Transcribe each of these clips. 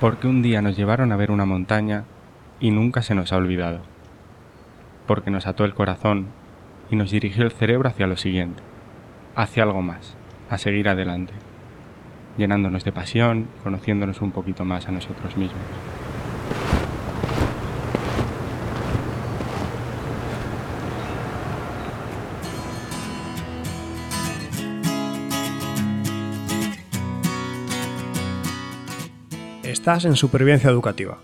Porque un día nos llevaron a ver una montaña y nunca se nos ha olvidado. Porque nos ató el corazón y nos dirigió el cerebro hacia lo siguiente, hacia algo más, a seguir adelante, llenándonos de pasión, conociéndonos un poquito más a nosotros mismos. Estás en Supervivencia Educativa,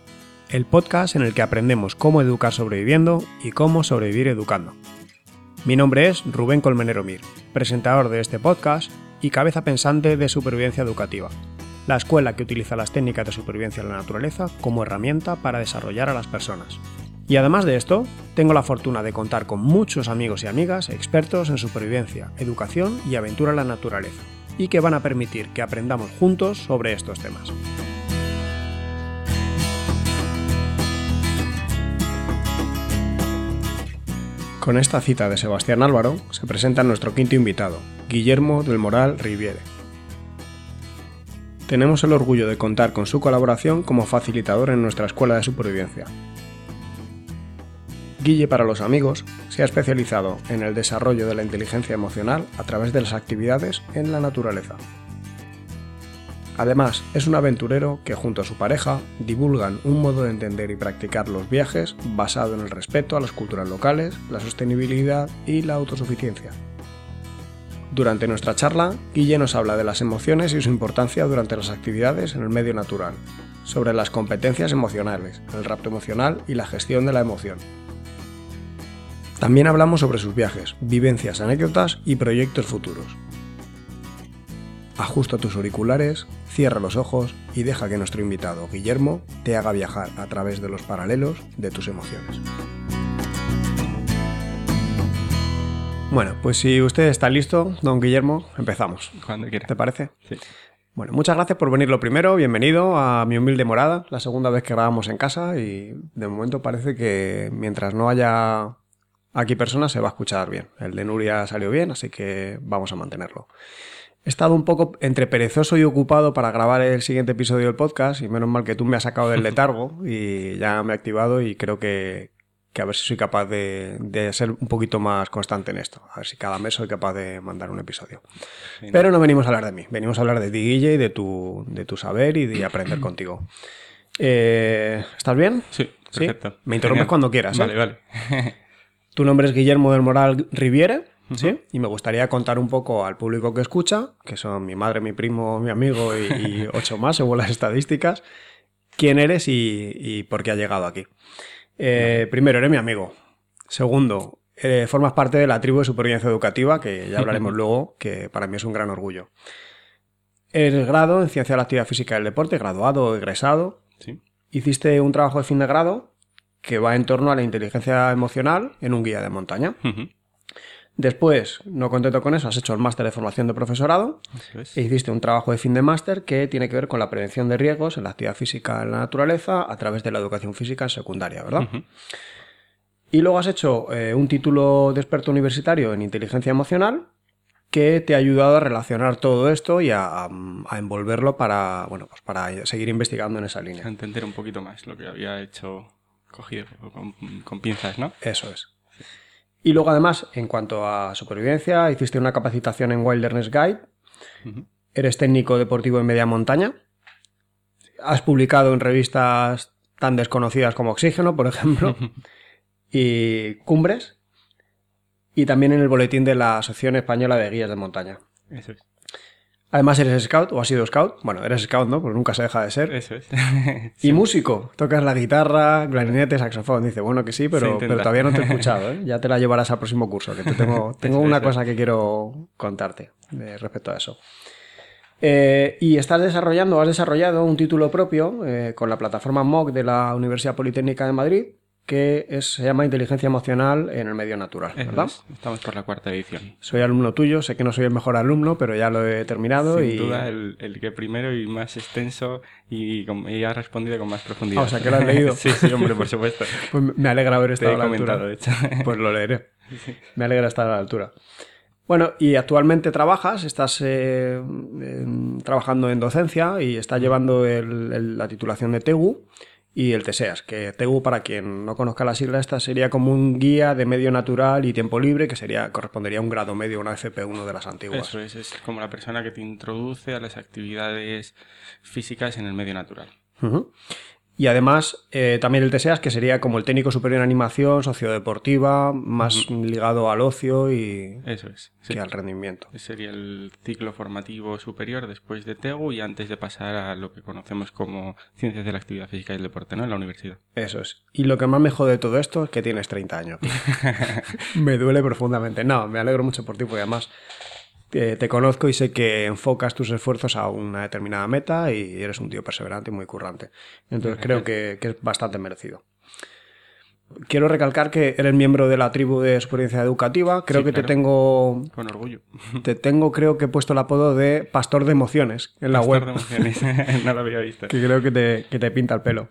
el podcast en el que aprendemos cómo educar sobreviviendo y cómo sobrevivir educando. Mi nombre es Rubén Colmenero Mir, presentador de este podcast y cabeza pensante de Supervivencia Educativa, la escuela que utiliza las técnicas de supervivencia en la naturaleza como herramienta para desarrollar a las personas. Y además de esto, tengo la fortuna de contar con muchos amigos y amigas expertos en supervivencia, educación y aventura en la naturaleza, y que van a permitir que aprendamos juntos sobre estos temas. Con esta cita de Sebastián Álvaro se presenta nuestro quinto invitado, Guillermo del Moral Riviere. Tenemos el orgullo de contar con su colaboración como facilitador en nuestra escuela de supervivencia. Guille para los amigos se ha especializado en el desarrollo de la inteligencia emocional a través de las actividades en la naturaleza. Además, es un aventurero que junto a su pareja divulgan un modo de entender y practicar los viajes basado en el respeto a las culturas locales, la sostenibilidad y la autosuficiencia. Durante nuestra charla, Guille nos habla de las emociones y su importancia durante las actividades en el medio natural, sobre las competencias emocionales, el rapto emocional y la gestión de la emoción. También hablamos sobre sus viajes, vivencias, anécdotas y proyectos futuros. Ajusta tus auriculares, cierra los ojos y deja que nuestro invitado, Guillermo, te haga viajar a través de los paralelos de tus emociones. Bueno, pues si usted está listo, don Guillermo, empezamos. Cuando quiera. ¿Te parece? Sí. Bueno, muchas gracias por venir lo primero. Bienvenido a mi humilde morada, la segunda vez que grabamos en casa y de momento parece que mientras no haya aquí personas se va a escuchar bien. El de Nuria salió bien, así que vamos a mantenerlo. He estado un poco entre perezoso y ocupado para grabar el siguiente episodio del podcast y menos mal que tú me has sacado del letargo y ya me he activado y creo que, que a ver si soy capaz de, de, ser un poquito más constante en esto. A ver si cada mes soy capaz de mandar un episodio. Sí, Pero no venimos a hablar de mí, venimos a hablar de ti, Guille, y de tu, de tu saber y de aprender contigo. Eh, ¿Estás bien? Sí, perfecto. ¿Sí? Me interrumpes Genial. cuando quieras. ¿eh? Vale, vale. Tu nombre es Guillermo del Moral Riviere. ¿Sí? Y me gustaría contar un poco al público que escucha, que son mi madre, mi primo, mi amigo y, y ocho más, según las estadísticas, quién eres y, y por qué has llegado aquí. Eh, primero, eres mi amigo. Segundo, eh, formas parte de la tribu de supervivencia educativa, que ya hablaremos luego, que para mí es un gran orgullo. Eres grado en Ciencia de la Actividad Física y el Deporte, graduado egresado. Sí. Hiciste un trabajo de fin de grado que va en torno a la inteligencia emocional en un guía de montaña. Después, no contento con eso, has hecho el máster de formación de profesorado Eso es. e hiciste un trabajo de fin de máster que tiene que ver con la prevención de riesgos en la actividad física en la naturaleza a través de la educación física en secundaria, ¿verdad? Y luego has hecho eh, un título de experto universitario en inteligencia emocional que te ha ayudado a relacionar todo esto y a, a- a envolverlo para, bueno, pues para seguir investigando en esa A línea. entender un poquito más lo que había hecho cogido con, con pinzas, ¿no? Eso es. Y luego además, en cuanto a supervivencia, hiciste una capacitación en Wilderness Guide, eres técnico deportivo en media montaña, has publicado en revistas tan desconocidas como Oxígeno, por ejemplo, y Cumbres, y también en el boletín de la Asociación Española de Guías de Montaña. Eso es. Además eres scout, o has sido scout, bueno, eres scout, ¿no? Porque nunca se deja de ser. Eso es. Y músico, tocas la guitarra, clarinete, saxofón. Dice, bueno que sí, pero, pero todavía no te he escuchado, ¿eh? Ya te la llevarás al próximo curso, que te tengo, tengo una cosa que quiero contarte eh, respecto a eso. Eh, y estás desarrollando, has desarrollado un título propio eh, con la plataforma MOOC de la Universidad Politécnica de Madrid, que es- se llama Inteligencia Emocional en el Medio Natural, ¿verdad? es. Estamos por la cuarta edición. Soy alumno tuyo, sé que no soy el mejor alumno, pero ya lo he terminado Sin y... duda, el, el que primero y más extenso y, con- y ha respondido con más profundidad. Ah, o sea, que lo has leído. sí, sí, hombre, por supuesto. Pues me alegra haber Te estado he a la altura. comentado, de hecho. Pues lo leeré. Me alegra estar a la altura. Bueno, y actualmente trabajas, estás eh, trabajando en docencia y estás llevando la titulación de TEGU y el TESEAS, que TEGU, para quien no conozca la sigla, esta sería como un guía de medio natural y tiempo libre, que sería correspondería a un grado medio, una FP1 de las antiguas. Eso es, es como la persona que te introduce a las actividades físicas en el medio natural. Y además, eh, también el TSEAS, que sería como el técnico superior en animación, sociodeportiva, más ligado al ocio y Eso es, que al rendimiento. Sería el ciclo formativo superior después de TEGU y antes de pasar a lo que conocemos como Ciencias de la Actividad Física y el Deporte, ¿no? En la universidad. Eso es. Y lo que más me jode de todo esto es que tienes 30 años. me duele profundamente. No, me alegro mucho por ti porque además te, conozco y sé que enfocas tus esfuerzos a una determinada meta y eres un tío perseverante y muy currante. Entonces creo que, que es bastante merecido. Quiero recalcar que eres miembro de la tribu de experiencia educativa. Creo que te tengo. Con orgullo. Te tengo, creo que he puesto el apodo de pastor de emociones en la web. Pastor de emociones. no lo había visto. Que creo que te, que te pinta el pelo.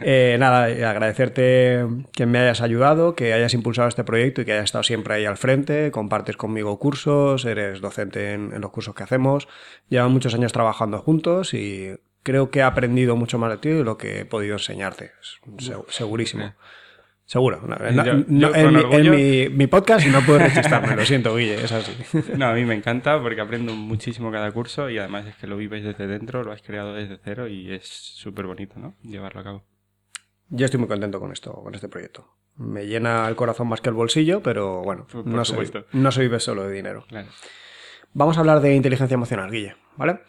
Eh, nada, agradecerte que me hayas ayudado, que hayas impulsado este proyecto y que hayas estado siempre ahí al frente. Compartes conmigo cursos, eres docente en, los cursos que hacemos. Llevan muchos años trabajando juntos y creo que he aprendido mucho más de ti de lo que he podido enseñarte. segurísimo. Seguro. en, mi, podcast no puedo rechistarme, lo siento, Guille, es así. No, a mí me encanta porque aprendo muchísimo cada curso y además es que lo vives desde dentro, lo has creado desde cero y es súper bonito, ¿no? Llevarlo a cabo. Yo estoy muy contento con esto, con este proyecto. Me llena el corazón más que el bolsillo, pero bueno, no, se, no se vive solo de dinero. Vamos a hablar de inteligencia emocional, Guille, ¿vale?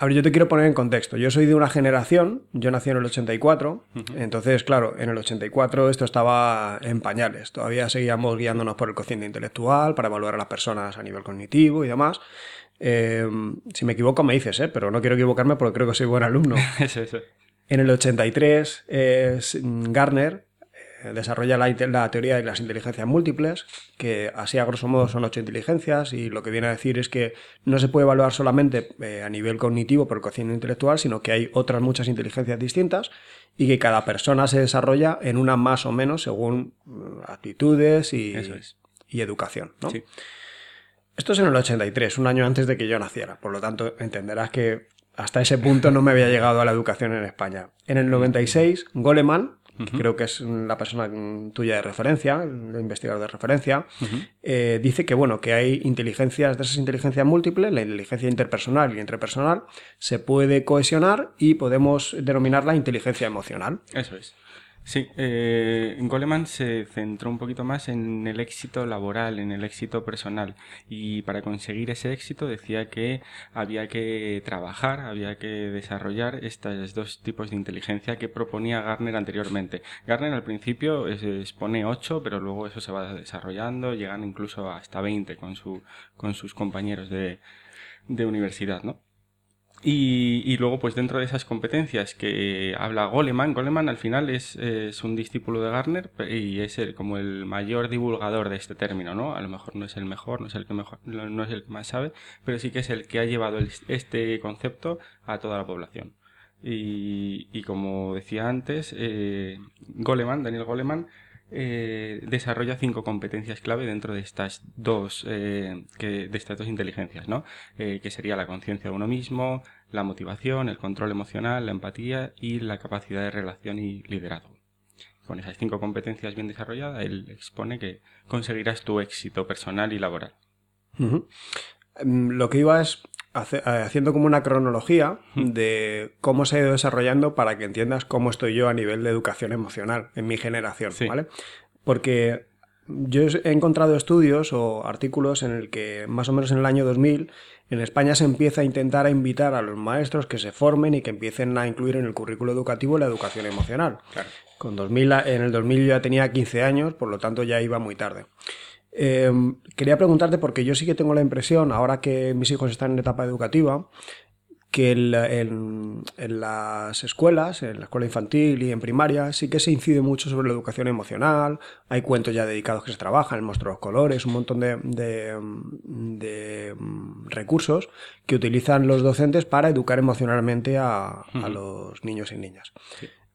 A ver, yo te quiero poner en contexto. Yo soy de una generación, yo nací en el 84, entonces, claro, en el 84 esto estaba en pañales. Todavía seguíamos guiándonos por el cociente intelectual para evaluar a las personas a nivel cognitivo y demás. Eh, si me equivoco me dices, ¿eh? pero no quiero equivocarme porque creo que soy buen alumno. eso, eso. En el 83, eh, Garner eh, desarrolla la, teoría de las inteligencias múltiples, que así a grosso modo son ocho inteligencias, y lo que viene a decir es que no se puede evaluar solamente eh, a nivel cognitivo por el cociente intelectual, sino que hay otras muchas inteligencias distintas y que cada persona se desarrolla en una más o menos según mm, actitudes y, y educación. Esto es en el 83, un año antes de que yo naciera, por lo tanto entenderás que hasta ese punto no me había llegado a la educación en España. En el 96, Goleman, creo que es la persona tuya de referencia, el investigador de referencia, eh, dice que bueno, que hay inteligencias, de esas inteligencias múltiples, la inteligencia interpersonal y interpersonal, se puede cohesionar y podemos denominarla inteligencia emocional. Eso es. Sí, eh, Goleman se centró un poquito más en el éxito laboral, en el éxito personal y para conseguir ese éxito decía que había que trabajar, había que desarrollar estos dos tipos de inteligencia que proponía Garner anteriormente. Garner al principio expone 8, pero luego eso se va desarrollando, llegan incluso hasta 20 con, su, con sus compañeros de, de universidad, ¿no? Y, luego, pues dentro de esas competencias que habla Goleman, Goleman al final es, un discípulo de Garner y es el, como el mayor divulgador de este término, ¿no? A lo mejor no es el mejor, no es el que mejor, no es el que más sabe, pero sí que es el que ha llevado este concepto a toda la población. Y, como decía antes, eh, Goleman, Daniel Goleman, eh, desarrolla cinco competencias clave dentro de estas dos, eh, que, de estas dos inteligencias, ¿no? Eh, que sería la conciencia de uno mismo, la motivación, el control emocional, la empatía y la capacidad de relación y liderazgo. Con esas cinco competencias bien desarrolladas, él expone que conseguirás tu éxito personal y laboral. Mm, lo que iba es eh, haciendo como una cronología de cómo se ha ido desarrollando para que entiendas cómo estoy yo a nivel de educación emocional en mi generación, ¿vale? Porque yo he encontrado estudios o artículos en el que más o menos en el año 2000 en España se empieza a intentar a invitar a los maestros que se formen y que empiecen a incluir en el currículo educativo la educación emocional. Con 2000, en el 2000 yo ya tenía 15 años, por lo tanto ya iba muy tarde. Em, quería preguntarte, porque yo sí que tengo la impresión, ahora que mis hijos están en etapa educativa, que en, las escuelas, en la escuela infantil y en primaria, sí que se incide mucho sobre la educación emocional. Hay cuentos ya dedicados que se trabajan, el monstruo de los colores, un montón de, de, mm, recursos que utilizan los docentes para educar emocionalmente a, los niños y niñas.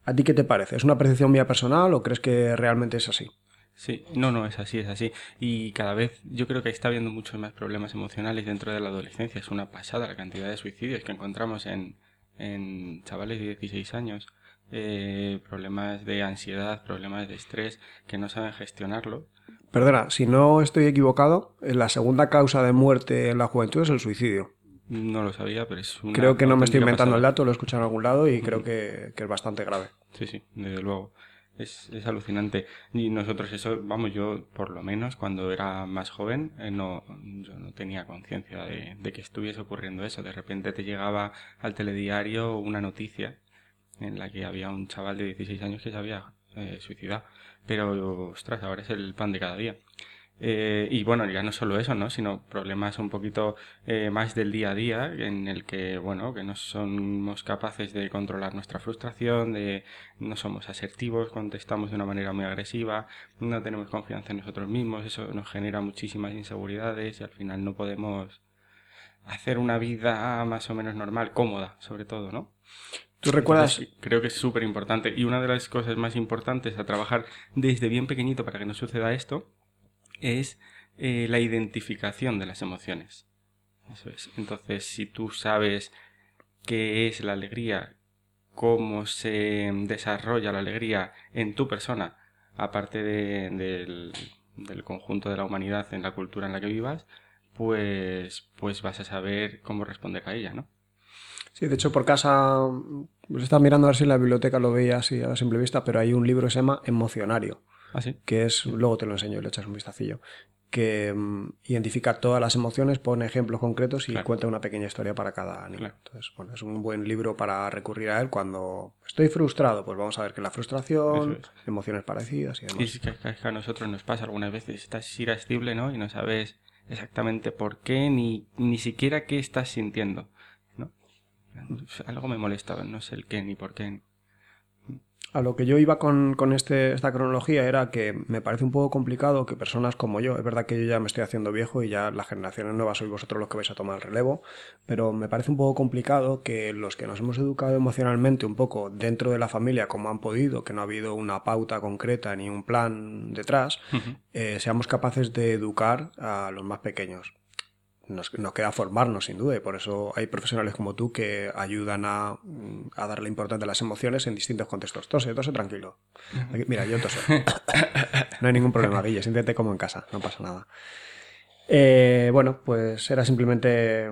¿A ti qué te parece? ¿Es una percepción mía personal o crees que realmente es así? Sí, no, no, es así, es así. Y cada vez yo creo que está habiendo muchos más problemas emocionales dentro de la adolescencia. Es una pasada la cantidad de suicidios que encontramos en, en chavales de 16 años. Eh, problemas de ansiedad, problemas de estrés que no saben gestionarlo. Perdona, si no estoy equivocado, la segunda causa de muerte en la juventud es el suicidio. No lo sabía, pero es una Creo que no me estoy inventando el dato, lo he escuchado en algún lado y creo que, que es bastante grave. Sí, sí, desde luego. Es, es alucinante. Y nosotros eso, vamos, yo por lo menos cuando era más joven, eh, no, yo no tenía conciencia de, que estuviese ocurriendo eso. De repente te llegaba al telediario una noticia en la que había un chaval de 16 años que se había eh, suicidado. Pero, ostras, ahora es el pan de cada día. Eh, y bueno, ya no solo eso, ¿no? Sino problemas un poquito eh, más del día a día, en el que, bueno, que no somos capaces de controlar nuestra frustración, de no somos asertivos, contestamos de una manera muy agresiva, no tenemos confianza en nosotros mismos, eso nos genera muchísimas inseguridades y al final no podemos hacer una vida más o menos normal, cómoda, sobre todo, ¿no? ¿Tú recuerdas? Creo que es súper importante. Y una de las cosas más importantes a trabajar desde bien pequeñito para que no suceda esto es eh, la identificación de las emociones. Entonces, si tú sabes qué es la alegría, cómo se desarrolla la alegría en tu persona, aparte de- del, del conjunto de la humanidad en la cultura en la que vivas, pues, pues vas a saber cómo responder a ella, ¿no? Sí, de hecho por casa, pues estaba mirando a ver si en la biblioteca lo veía así a simple vista, pero hay un libro que se llama Emocionario, ¿Ah, sí? que es, luego te lo enseño y le echas un vistacillo, que mm, identifica todas las emociones, pone ejemplos concretos y Claro. cuenta una pequeña historia para cada niño. Claro. Entonces, bueno, es un buen libro para recurrir a él cuando estoy frustrado, pues vamos a ver que la frustración, emociones parecidas y demás. Y es que, a nosotros nos pasa algunas veces, estás irascible, ¿no? Y no sabes exactamente por qué, ni, ni siquiera qué estás sintiendo, ¿no? Algo me molesta, no sé el qué ni por qué. A lo que yo iba con, con este, esta cronología era que me parece un poco complicado que personas como yo, es verdad que yo ya me estoy haciendo viejo y ya las generaciones nuevas sois vosotros los que vais a tomar el relevo, pero me parece un poco complicado que los que nos hemos educado emocionalmente un poco dentro de la familia como han podido, que no ha habido una pauta concreta ni un plan detrás, eh, seamos capaces de educar a los más pequeños nos, nos queda formarnos sin duda y por eso hay profesionales como tú que ayudan a, mm, a darle importancia a las emociones en distintos contextos. Tose, tose tranquilo. Aquí- mira, yo toso. No hay ningún problema, Guille, siéntete como en casa, no pasa nada. Eh, bueno, pues era simplemente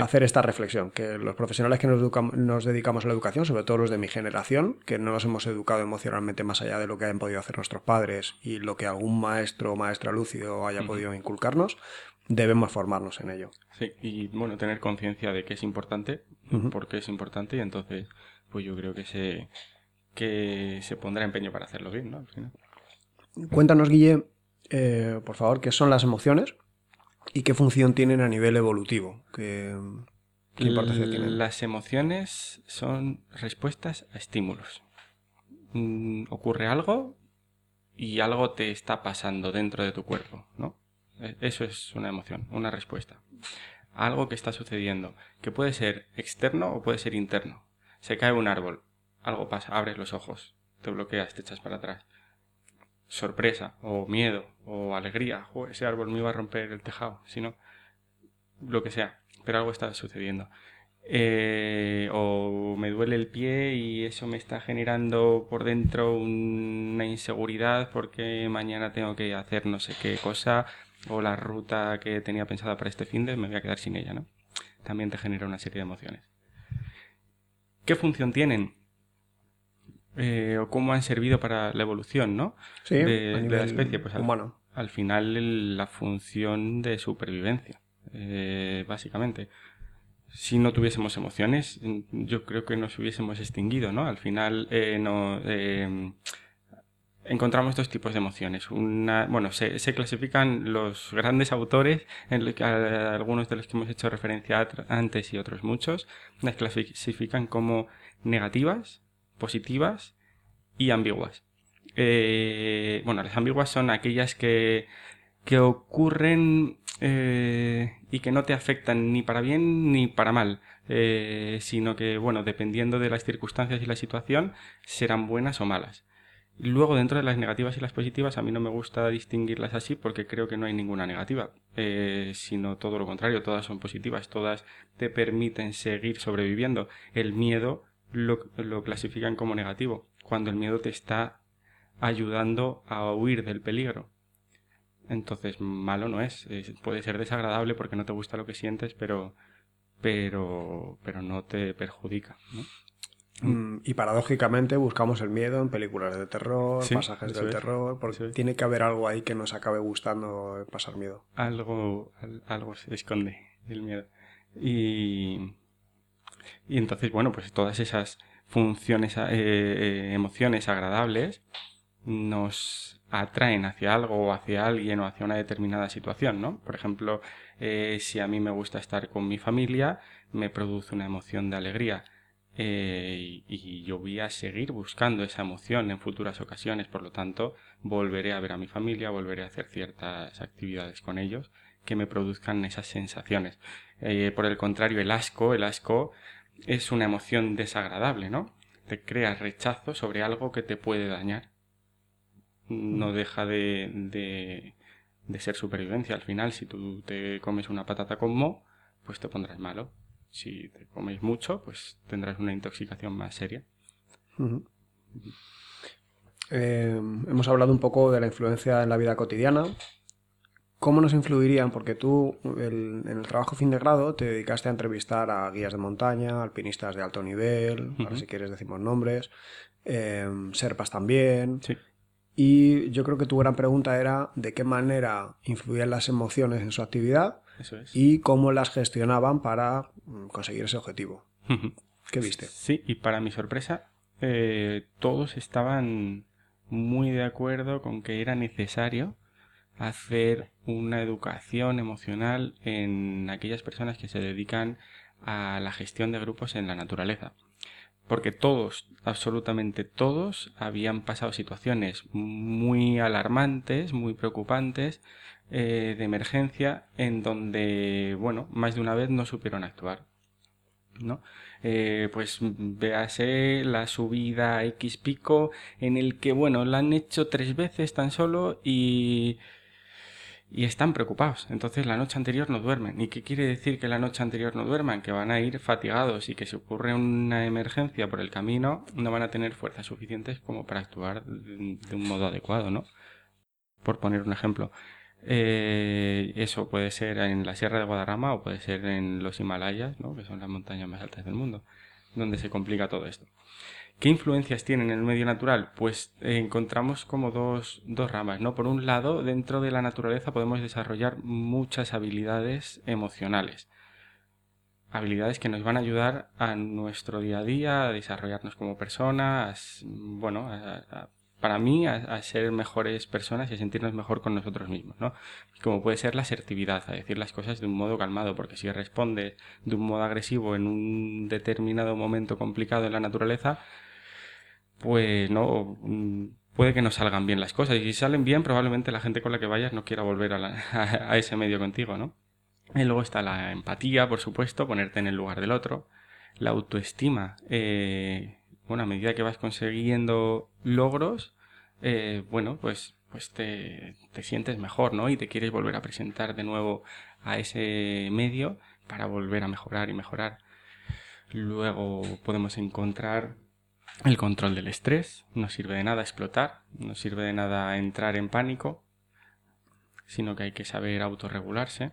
hacer esta reflexión, que los profesionales que nos dedicamos a la educación, sobre todo los de mi generación, que no nos hemos educado emocionalmente más allá de lo que hayan podido hacer nuestros padres y lo que algún maestro o maestra lúcido haya podido inculcarnos, debemos formarnos en ello. Sí, y bueno, tener conciencia de que es importante, por qué es importante, y entonces, pues yo creo que se, que se pondrá empeño para hacerlo bien, ¿no? Al final. Cuéntanos, Guille, eh, por favor, qué son las emociones y qué función tienen a nivel evolutivo. ¿Qué, qué importancia tienen? Las emociones son respuestas a estímulos. Mm, ocurre algo y algo te está pasando dentro de tu cuerpo, ¿no? E- Eso es una emoción, una respuesta. Algo que está sucediendo, que puede ser externo o puede ser interno. Se cae un árbol, algo pasa, abres los ojos, te bloqueas, te echas para atrás. Sorpresa, o miedo, o alegría, "Jo, ese árbol me iba a romper el tejado, si no, lo que sea, pero algo está sucediendo. Eh, o me duele el pie y eso me está generando por dentro una inseguridad porque mañana tengo que hacer no sé qué cosa o la ruta que tenía pensada para este fin de me voy a quedar sin ella, ¿no? También te genera una serie de emociones. ¿Qué función tienen? Eh, o cómo han servido para la evolución, ¿no? Sí, de, la especie, pues al, humano. al final el- la función de supervivencia, eh, básicamente. Si no tuviésemos emociones, yo creo que nos hubiésemos extinguido, ¿no? Al final eh, no, encontramos dos tipos de emociones. Una, bueno, se, clasifican los grandes autores, en lo que- algunos de los que hemos hecho referencia antes y otros muchos, las clasifican como negativas, positivas y ambiguas. Eh, bueno, las ambiguas son aquellas que, que ocurren eh, y que no te afectan ni para bien ni para mal, eh, sino que, bueno, dependiendo de las circunstancias y la situación, serán buenas o malas. Luego, dentro de las negativas y las positivas, a mí no me gusta distinguirlas así porque creo que no hay ninguna negativa, eh, sino todo lo contrario, todas son positivas, todas te permiten seguir sobreviviendo. El miedo lo, lo clasifican como negativo, cuando el miedo te está ayudando a huir del peligro. Entonces, malo no es. Puede ser desagradable porque no te gusta lo que sientes, pero, pero, pero no te perjudica. Mm, y paradójicamente buscamos el miedo en películas de terror, pasajes del terror, porque tiene que haber algo ahí que nos acabe gustando pasar miedo. Algo, algo se esconde el miedo. Y, y entonces, bueno, pues todas esas funciones, eh, eh, emociones agradables nos atraen hacia algo o hacia alguien o hacia una determinada situación, ¿no? Por ejemplo, eh, si a mí me gusta estar con mi familia, me produce una emoción de alegría. Eh, y yo voy a seguir buscando esa emoción en futuras ocasiones, por lo tanto, volveré a ver a mi familia, volveré a hacer ciertas actividades con ellos que me produzcan esas sensaciones. Eh, por el contrario, el asco, el asco es una emoción desagradable, ¿no? Te crea rechazo sobre algo que te puede dañar no deja de, de, ser supervivencia. Al final, si tú te comes una patata con mo, pues te pondrás malo. Si te comes mucho, pues tendrás una intoxicación más seria. Eh, hemos hablado un poco de la influencia en la vida cotidiana. ¿Cómo nos influirían? Porque tú en el trabajo fin de grado te dedicaste a entrevistar a guías de montaña, alpinistas de alto nivel, si quieres decimos nombres, eh, serpas también. Sí. Y yo creo que tu gran pregunta era de qué manera influían las emociones en su actividad y cómo las gestionaban para mm, conseguir ese objetivo. ¿Qué viste? Sí, y para mi sorpresa, eh, todos estaban muy de acuerdo con que era necesario hacer una educación emocional en aquellas personas que se dedican a la gestión de grupos en la naturaleza porque todos, absolutamente todos, habían pasado situaciones muy alarmantes, muy preocupantes, eh, de emergencia, en donde, bueno, más de una vez no supieron actuar. ¿no? Eh, pues véase la subida X pico en el que, bueno, la han hecho tres veces tan solo y y están preocupados. Entonces la noche anterior no duermen. ¿Y qué quiere decir que la noche anterior no duerman? Que van a ir fatigados y que si ocurre una emergencia por el camino no van a tener fuerzas suficientes como para actuar de un modo adecuado, ¿no? Por poner un ejemplo. Eh, eso puede ser en la Sierra de Guadarrama o puede ser en los Himalayas, ¿no? que son las montañas más altas del mundo, donde se complica todo esto. ¿Qué influencias tienen en el medio natural? Pues eh, encontramos como dos, dos, ramas, ¿no? Por un lado, dentro de la naturaleza podemos desarrollar muchas habilidades emocionales. Habilidades que nos van a ayudar a nuestro día a día, a desarrollarnos como personas, bueno, para mí, a, ser mejores personas y a sentirnos mejor con nosotros mismos, ¿no? Como puede ser la asertividad, a decir las cosas de un modo calmado, porque si respondes de un modo agresivo en un determinado momento complicado en la naturaleza, pues no mm, puede que no salgan bien las cosas. Y si salen bien, probablemente la gente con la que vayas no quiera volver a, ese medio contigo, ¿no? Y luego está la empatía, por supuesto, ponerte en el lugar del otro. La autoestima. Eh, bueno, a medida que vas consiguiendo logros, eh, bueno, pues, pues te, te sientes mejor, ¿no? Y te quieres volver a presentar de nuevo a ese medio para volver a mejorar y mejorar. Luego podemos encontrar el control del estrés, no sirve de nada explotar, no sirve de nada entrar en pánico, sino que hay que saber autorregularse.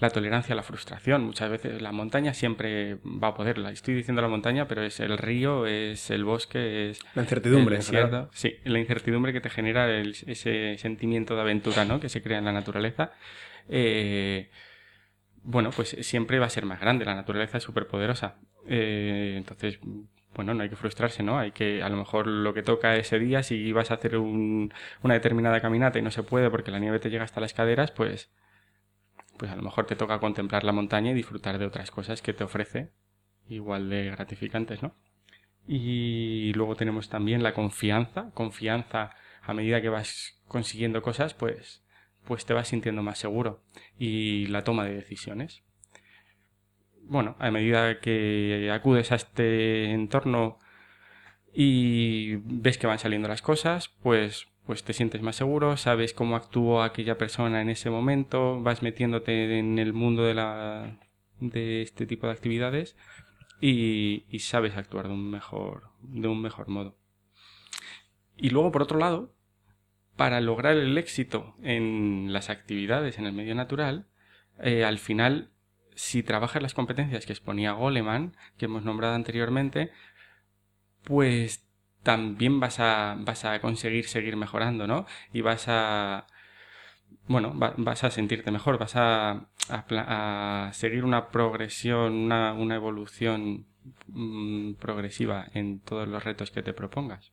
La tolerancia a la frustración, muchas veces la montaña siempre va a poderla. Estoy diciendo la montaña, pero es el río, es el bosque, es... La incertidumbre, el Sí, la incertidumbre que te genera ese sentimiento de aventura ¿no? que se crea en la naturaleza. Eh, bueno, pues siempre va a ser más grande, la naturaleza es súper poderosa. Eh, entonces, bueno, no hay que frustrarse, ¿no? Hay que, a lo mejor lo que toca ese día, si vas a hacer una determinada caminata y no se puede porque la nieve te llega hasta las caderas, pues, pues a lo mejor te toca contemplar la montaña y disfrutar de otras cosas que te ofrece, igual de gratificantes, ¿no? Y luego tenemos también la confianza, confianza a medida que vas consiguiendo cosas, pues, pues te vas sintiendo más seguro. Y la toma de decisiones. Bueno, a medida que acudes a este entorno y ves que van saliendo las cosas, pues, pues te sientes más seguro, sabes cómo actuó aquella persona en ese momento, vas metiéndote en el mundo de, la, de este tipo de actividades y, sabes actuar de un, mejor, de un mejor modo. Y luego, por otro lado, para lograr el éxito en las actividades en el medio natural, eh, al final, si trabajas las competencias que exponía Goleman, que hemos nombrado anteriormente, pues también vas a, vas a conseguir seguir mejorando, ¿no? Y vas a, bueno, vas a sentirte mejor, vas a, a, seguir una progresión, una, una evolución mm, progresiva en todos los retos que te propongas.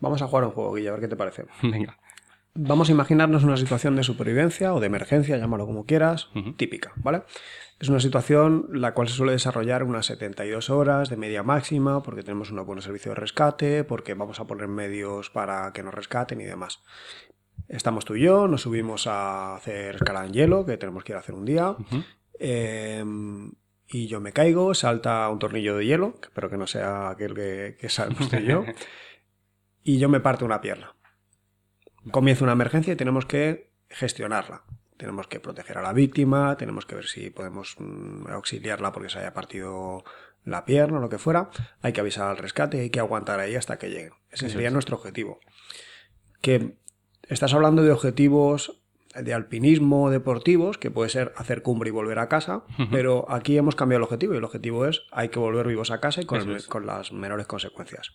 Vamos a jugar un juego, Guilla, a ver qué te parece. Venga. Vamos a imaginarnos una situación de supervivencia o de emergencia, llámalo como quieras, típica, ¿vale? Es una situación la cual se suele desarrollar unas 72 horas de media máxima porque tenemos un buen servicio de rescate, porque vamos a poner medios para que nos rescaten y demás. Estamos tú y yo, nos subimos a hacer escalada en hielo, que tenemos que ir a hacer un día. Em, y yo me caigo, salta un tornillo de hielo, que espero que no sea aquel que, que sabemos yo, y yo me parto una pierna comienza una emergencia y tenemos que gestionarla. Tenemos que proteger a la víctima, tenemos que ver si podemos mm, auxiliarla porque se haya partido la pierna o lo que fuera. Hay que avisar al rescate y hay que aguantar ahí hasta que lleguen. Ese sería nuestro objetivo. Que estás hablando de objetivos de alpinismo deportivos, que puede ser hacer cumbre y volver a casa, pero aquí hemos cambiado el objetivo y el objetivo es hay que volver vivos a casa y con las menores consecuencias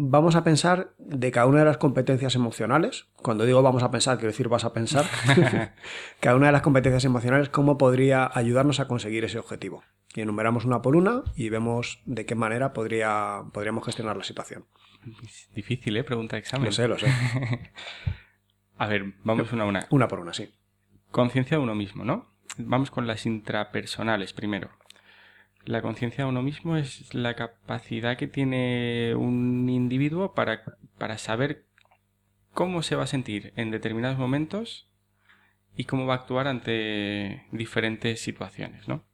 vamos a pensar de cada una de las competencias emocionales. Cuando digo vamos a pensar, quiero decir vas a pensar. cada una de las competencias emocionales, cómo podría ayudarnos a conseguir ese objetivo. Y enumeramos una por una y vemos de qué manera podría, podríamos gestionar la situación. Difícil, ¿eh? Pregunta de examen. Lo sé, lo sé. a ver, vamos una a una. Una por una, sí. Conciencia de uno mismo, ¿no? Vamos con las intrapersonales primero. La conciencia de uno mismo es la capacidad que tiene un individuo para, para saber cómo se va a sentir en determinados momentos y cómo va a actuar ante diferentes situaciones, ¿no?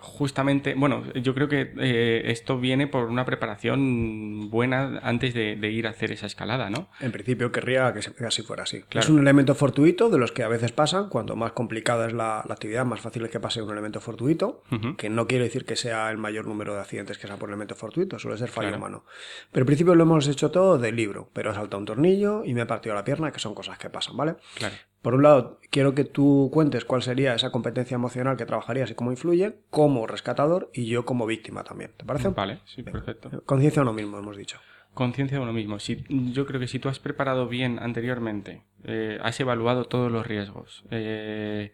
Justamente, bueno, yo creo que eh, esto viene por una preparación buena antes de, ir a hacer esa escalada, ¿no? En principio querría que, así fuera así. Es un elemento fortuito de los que a veces pasan, cuanto más complicada es la, actividad, más fácil es que pase un elemento fortuito, que no quiere decir que sea el mayor número de accidentes que sea por elemento fortuito, suele ser fallo humano. Pero en principio lo hemos hecho todo de libro, pero he saltado un tornillo y me he partido la pierna, que son cosas que pasan, ¿vale? Claro. Por un lado, quiero que tú cuentes cuál sería esa competencia emocional que trabajarías y cómo influye como rescatador y yo como víctima también. ¿Te parece? Vale, sí, perfecto. Conciencia de uno mismo, hemos dicho. Conciencia de uno mismo. Si, yo creo que si tú has preparado bien anteriormente, eh, has evaluado todos los riesgos eh,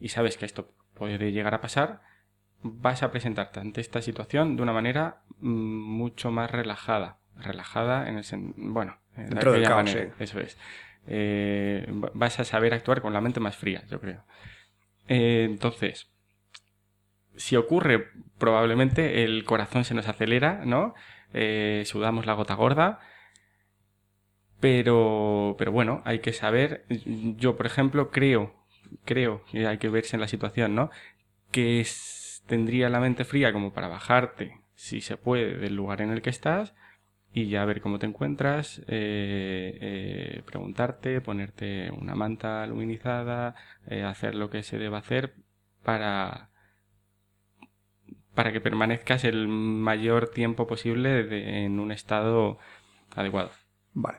y sabes que esto puede llegar a pasar, vas a presentarte ante esta situación de una manera mm, mucho más relajada. Relajada en el bueno, dentro del caos, Eso es. Eh, vas a saber actuar con la mente más fría, yo creo. Eh, entonces, si ocurre, probablemente el corazón se nos acelera, ¿no? Eh, sudamos la gota gorda. Pero, pero bueno, hay que saber. Yo, por ejemplo, creo, creo, y hay que verse en la situación, ¿no? Que tendría la mente fría como para bajarte, si se puede, del lugar en el que estás y ya ver cómo te encuentras, eh, eh, preguntarte, ponerte una manta luminizada, eh, hacer lo que se deba hacer para, para que permanezcas el mayor tiempo posible en un estado adecuado. Vale.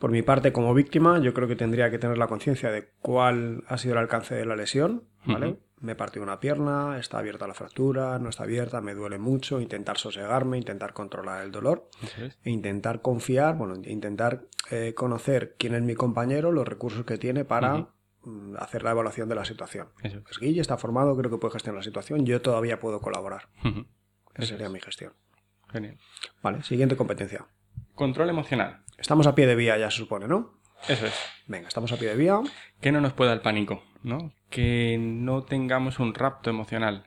Por mi parte, como víctima, yo creo que tendría que tener la conciencia de cuál ha sido el alcance de la lesión, ¿vale? me partido una pierna, está abierta la fractura, no está abierta, me duele mucho, intentar sosegarme, intentar controlar el dolor e intentar confiar, bueno, intentar eh, conocer quién es mi compañero, los recursos que tiene para mm, hacer la evaluación de la situación. Eso. Pues Guille está formado, creo que puede gestionar la situación, yo todavía puedo colaborar. Esa sería mi gestión. Genial. Vale, siguiente competencia. Control emocional. Estamos a pie de vía ya se supone, ¿no? Eso es. Venga, estamos a pie de vía. Que no nos pueda el pánico, ¿no? Que no tengamos un rapto emocional.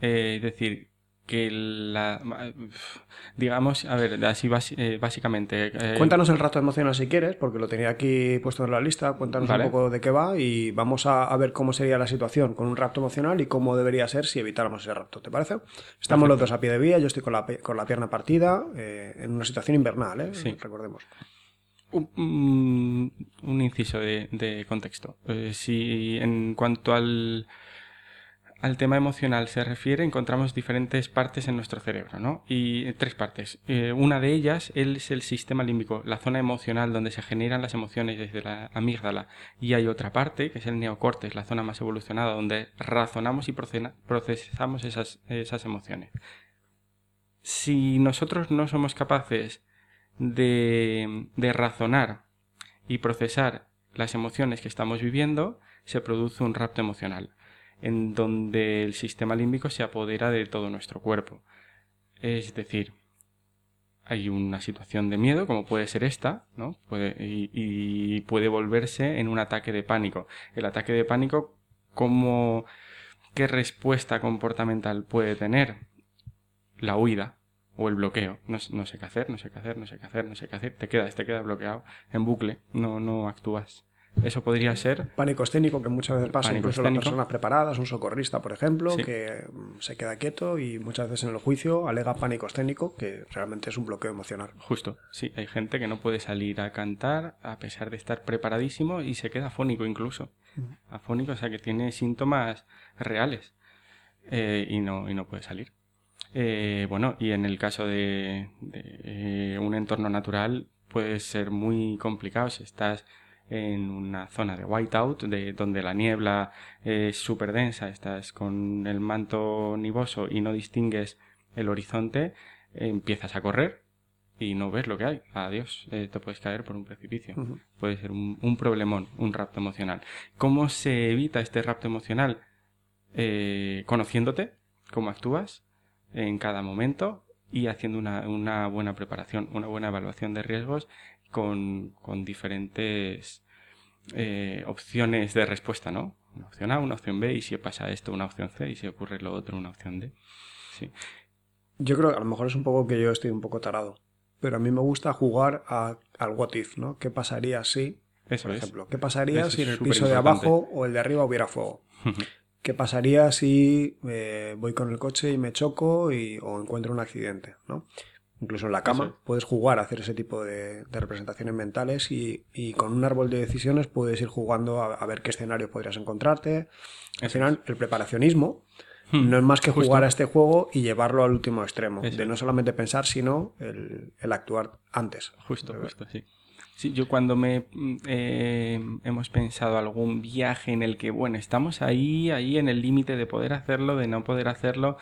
Eh, es decir, que la digamos a ver así eh, básicamente eh, cuéntanos el rapto emocional si quieres porque lo tenía aquí puesto en la lista cuéntanos un poco de qué va y vamos a, ver cómo sería la situación con un rapto emocional y cómo debería ser si evitáramos ese rapto ¿te parece? estamos los dos a pie de vía yo estoy con la, con la pierna partida eh, en una situación invernal ¿eh? sí. recordemos un, inciso de, contexto si en cuanto al al tema emocional se refiere, encontramos diferentes partes en nuestro cerebro, ¿no? Y tres partes. Eh, una de ellas es el sistema límbico, la zona emocional donde se generan las emociones desde la amígdala. Y hay otra parte, que es el neocortes, la zona más evolucionada, donde razonamos y procesamos esas, esas emociones. Si nosotros no somos capaces de, razonar y procesar las emociones que estamos viviendo, se produce un rapto emocional en donde el sistema límbico se apodera de todo nuestro cuerpo. Es decir, hay una situación de miedo, como puede ser esta, ¿no? Puede, y, puede volverse en un ataque de pánico. El ataque de pánico, ¿cómo, ¿qué respuesta comportamental puede tener? La huida o el bloqueo. No, no, sé qué hacer, no sé qué hacer, no sé qué hacer, no sé qué hacer. Te quedas, te quedas bloqueado en bucle, no, no actúas. Eso podría ser. Pánico escénico, que muchas veces pasa incluso en las personas preparadas, un socorrista, por ejemplo, que mm, se queda quieto y muchas veces en el juicio alega pánico escénico, que realmente es un bloqueo emocional. Justo, sí, hay gente que no puede salir a cantar a pesar de estar preparadísimo y se queda afónico incluso. Afónico, o sea que tiene síntomas reales eh, y, no, y no puede salir. Eh, bueno, y en el caso de, eh, un entorno natural puede ser muy complicado si estás en una zona de whiteout, de, donde la niebla es súper densa, estás con el manto nivoso y no distingues el horizonte, empiezas a correr y no ves lo que hay. Adiós, eh, te puedes caer por un precipicio. Puede ser un, problemón, un rapto emocional. ¿Cómo se evita este rapto emocional? Eh, conociéndote, cómo actúas en cada momento y haciendo una, una buena preparación, una buena evaluación de riesgos con, con diferentes eh, opciones de respuesta, ¿no? Una opción A, una opción B, y si pasa esto, una opción C, y si ocurre lo otro, una opción D. Sí. Yo creo que a lo mejor es un poco que yo estoy un poco tarado, pero a mí me gusta jugar al what if, ¿no? ¿Qué pasaría si, por ejemplo, qué pasaría si en el piso de abajo o el de arriba hubiera fuego? ¿Qué pasaría si eh, voy con el coche y me choco y, o encuentro un accidente? ¿no? incluso en la cama, puedes jugar a hacer ese tipo de, representaciones mentales y, con un árbol de decisiones puedes ir jugando a, ver qué escenario podrías encontrarte. Al final, el preparacionismo hmm. no es más que jugar a este juego y llevarlo al último extremo, de no solamente pensar, sino el, actuar antes. Justo, justo, sí. Sí, yo cuando me eh, hemos pensado algún viaje en el que, bueno, estamos ahí, ahí en el límite de poder hacerlo, de no poder hacerlo,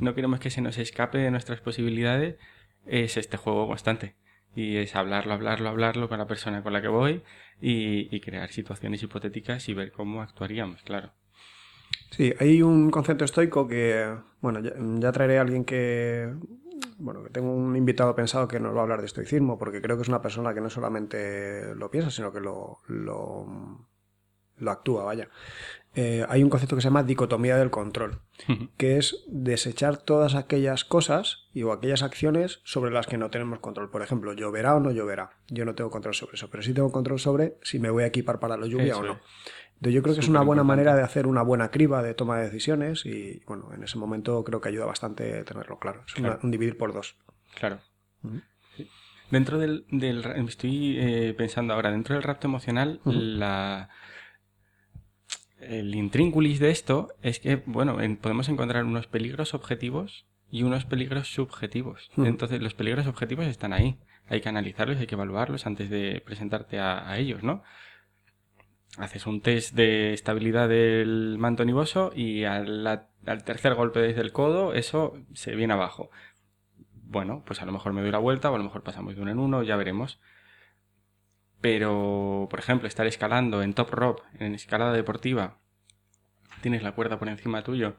no queremos que se nos escape de nuestras posibilidades, es este juego constante. Y es hablarlo, hablarlo, hablarlo con la persona con la que voy y, crear situaciones hipotéticas y ver cómo actuaríamos, claro. Sí, hay un concepto estoico que, bueno, ya, traeré a alguien que, bueno, que tengo un invitado pensado que nos va a hablar de estoicismo, porque creo que es una persona que no solamente lo piensa, sino que lo, lo, lo actúa, vaya. Eh, hay un concepto que se llama dicotomía del control, que es desechar todas aquellas cosas y, o aquellas acciones sobre las que no tenemos control. Por ejemplo, lloverá o no lloverá. Yo no tengo control sobre eso, pero sí tengo control sobre si me voy a equipar para la lluvia o no. Yo creo que es una buena manera de hacer una buena criba de toma de decisiones y bueno, en ese momento creo que ayuda bastante tenerlo claro. Es un dividir por dos. Claro. Dentro del, estoy eh, pensando ahora, dentro del rapto emocional, la el intrínculis de esto es que, bueno, podemos encontrar unos peligros objetivos y unos peligros subjetivos. Entonces, los peligros objetivos están ahí. Hay que analizarlos, hay que evaluarlos antes de presentarte a, ellos, ¿no? Haces un test de estabilidad del manto nivoso y al, tercer golpe desde el codo, eso se viene abajo. Bueno, pues a lo mejor me doy la vuelta o a lo mejor pasamos de uno en uno, ya veremos. Pero, por ejemplo, estar escalando en top rope, en escalada deportiva, tienes la cuerda por encima tuyo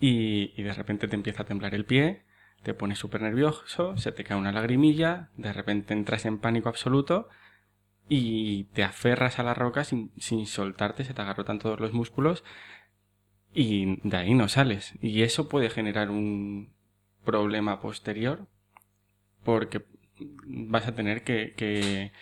y, de repente te empieza a temblar el pie, te pones súper nervioso, se te cae una lagrimilla, de repente entras en pánico absoluto y te aferras a la roca sin, sin soltarte, se te agarrotan todos los músculos y de ahí no sales. Y eso puede generar un problema posterior porque vas a tener que,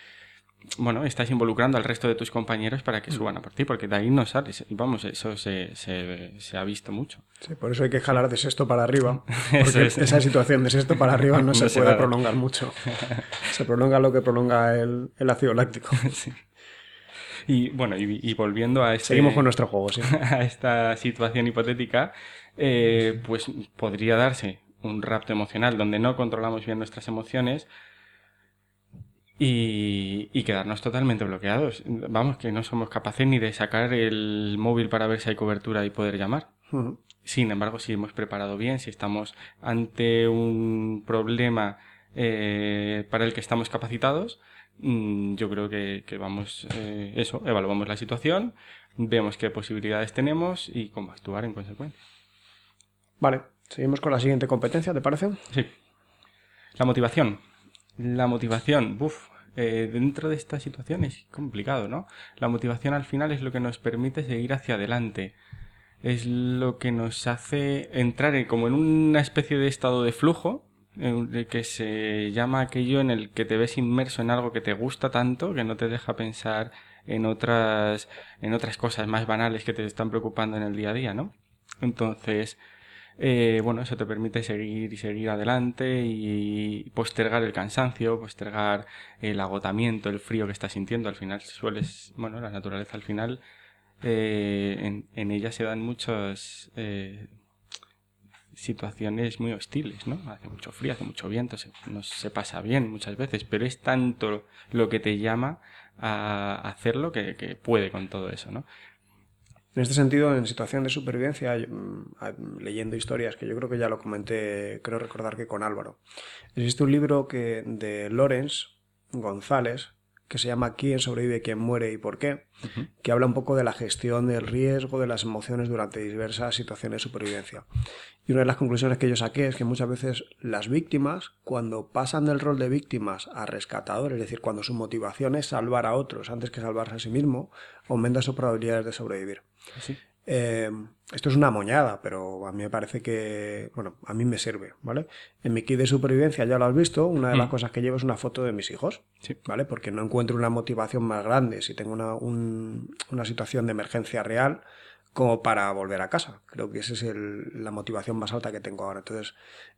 bueno, estás involucrando al resto de tus compañeros para que suban a por ti, porque de ahí no sales. Y vamos, eso se, se, ha visto mucho. Sí, por eso hay que jalar de sexto para arriba. Porque esa situación de sexto para arriba no, se, puede prolongar mucho. se prolonga lo que prolonga el, el ácido láctico. Sí. Y bueno, y, volviendo a este, Seguimos con nuestro juego, sí. a esta situación hipotética, eh, pues podría darse un rapto emocional donde no controlamos bien nuestras emociones y, quedarnos totalmente bloqueados. Vamos, que no somos capaces ni de sacar el móvil para ver si hay cobertura y poder llamar. Sin embargo, si hemos preparado bien, si estamos ante un problema eh, para el que estamos capacitados, Mm, yo creo que, vamos, eh, eso, evaluamos la situación, vemos qué posibilidades tenemos y cómo actuar en consecuencia. Vale, seguimos con la siguiente competencia, ¿te parece? Sí. La motivación. La motivación, uff, eh, dentro de esta situación es complicado, ¿no? La motivación al final es lo que nos permite seguir hacia adelante. Es lo que nos hace entrar en, como en una especie de estado de flujo que se llama aquello en el que te ves inmerso en algo que te gusta tanto que no te deja pensar en otras en otras cosas más banales que te están preocupando en el día a día, ¿no? Entonces, eh, bueno, eso te permite seguir y seguir adelante y postergar el cansancio, postergar el agotamiento, el frío que estás sintiendo. Al final sueles, bueno, la naturaleza al final, eh, en, ella se dan muchos eh, situaciones muy hostiles, ¿no? Hace mucho frío, hace mucho viento, se, no se pasa bien muchas veces, pero es tanto lo que te llama a hacerlo que, que puede con todo eso, ¿no? En este sentido, en situación de supervivencia, mm, leyendo historias, que yo creo que ya lo comenté, creo recordar que con Álvaro, existe un libro que de Lorenz González, que se llama ¿Quién sobrevive, quién muere y por qué? que habla un poco de la gestión del riesgo de las emociones durante diversas situaciones de supervivencia. Y una de las conclusiones que yo saqué es que muchas veces las víctimas, cuando pasan del rol de víctimas a rescatadores, es decir, cuando su motivación es salvar a otros antes que salvarse a sí mismo, aumenta sus probabilidades de sobrevivir. Eh, esto es una moñada, pero a mí me parece que, bueno, a mí me sirve, ¿vale? En mi kit de supervivencia ya lo has visto, una de las mm. cosas que llevo es una foto de mis hijos, ¿vale? Porque no encuentro una motivación más grande si tengo una, una situación de emergencia real como para volver a casa. Creo que esa es la motivación más alta que tengo ahora. Entonces,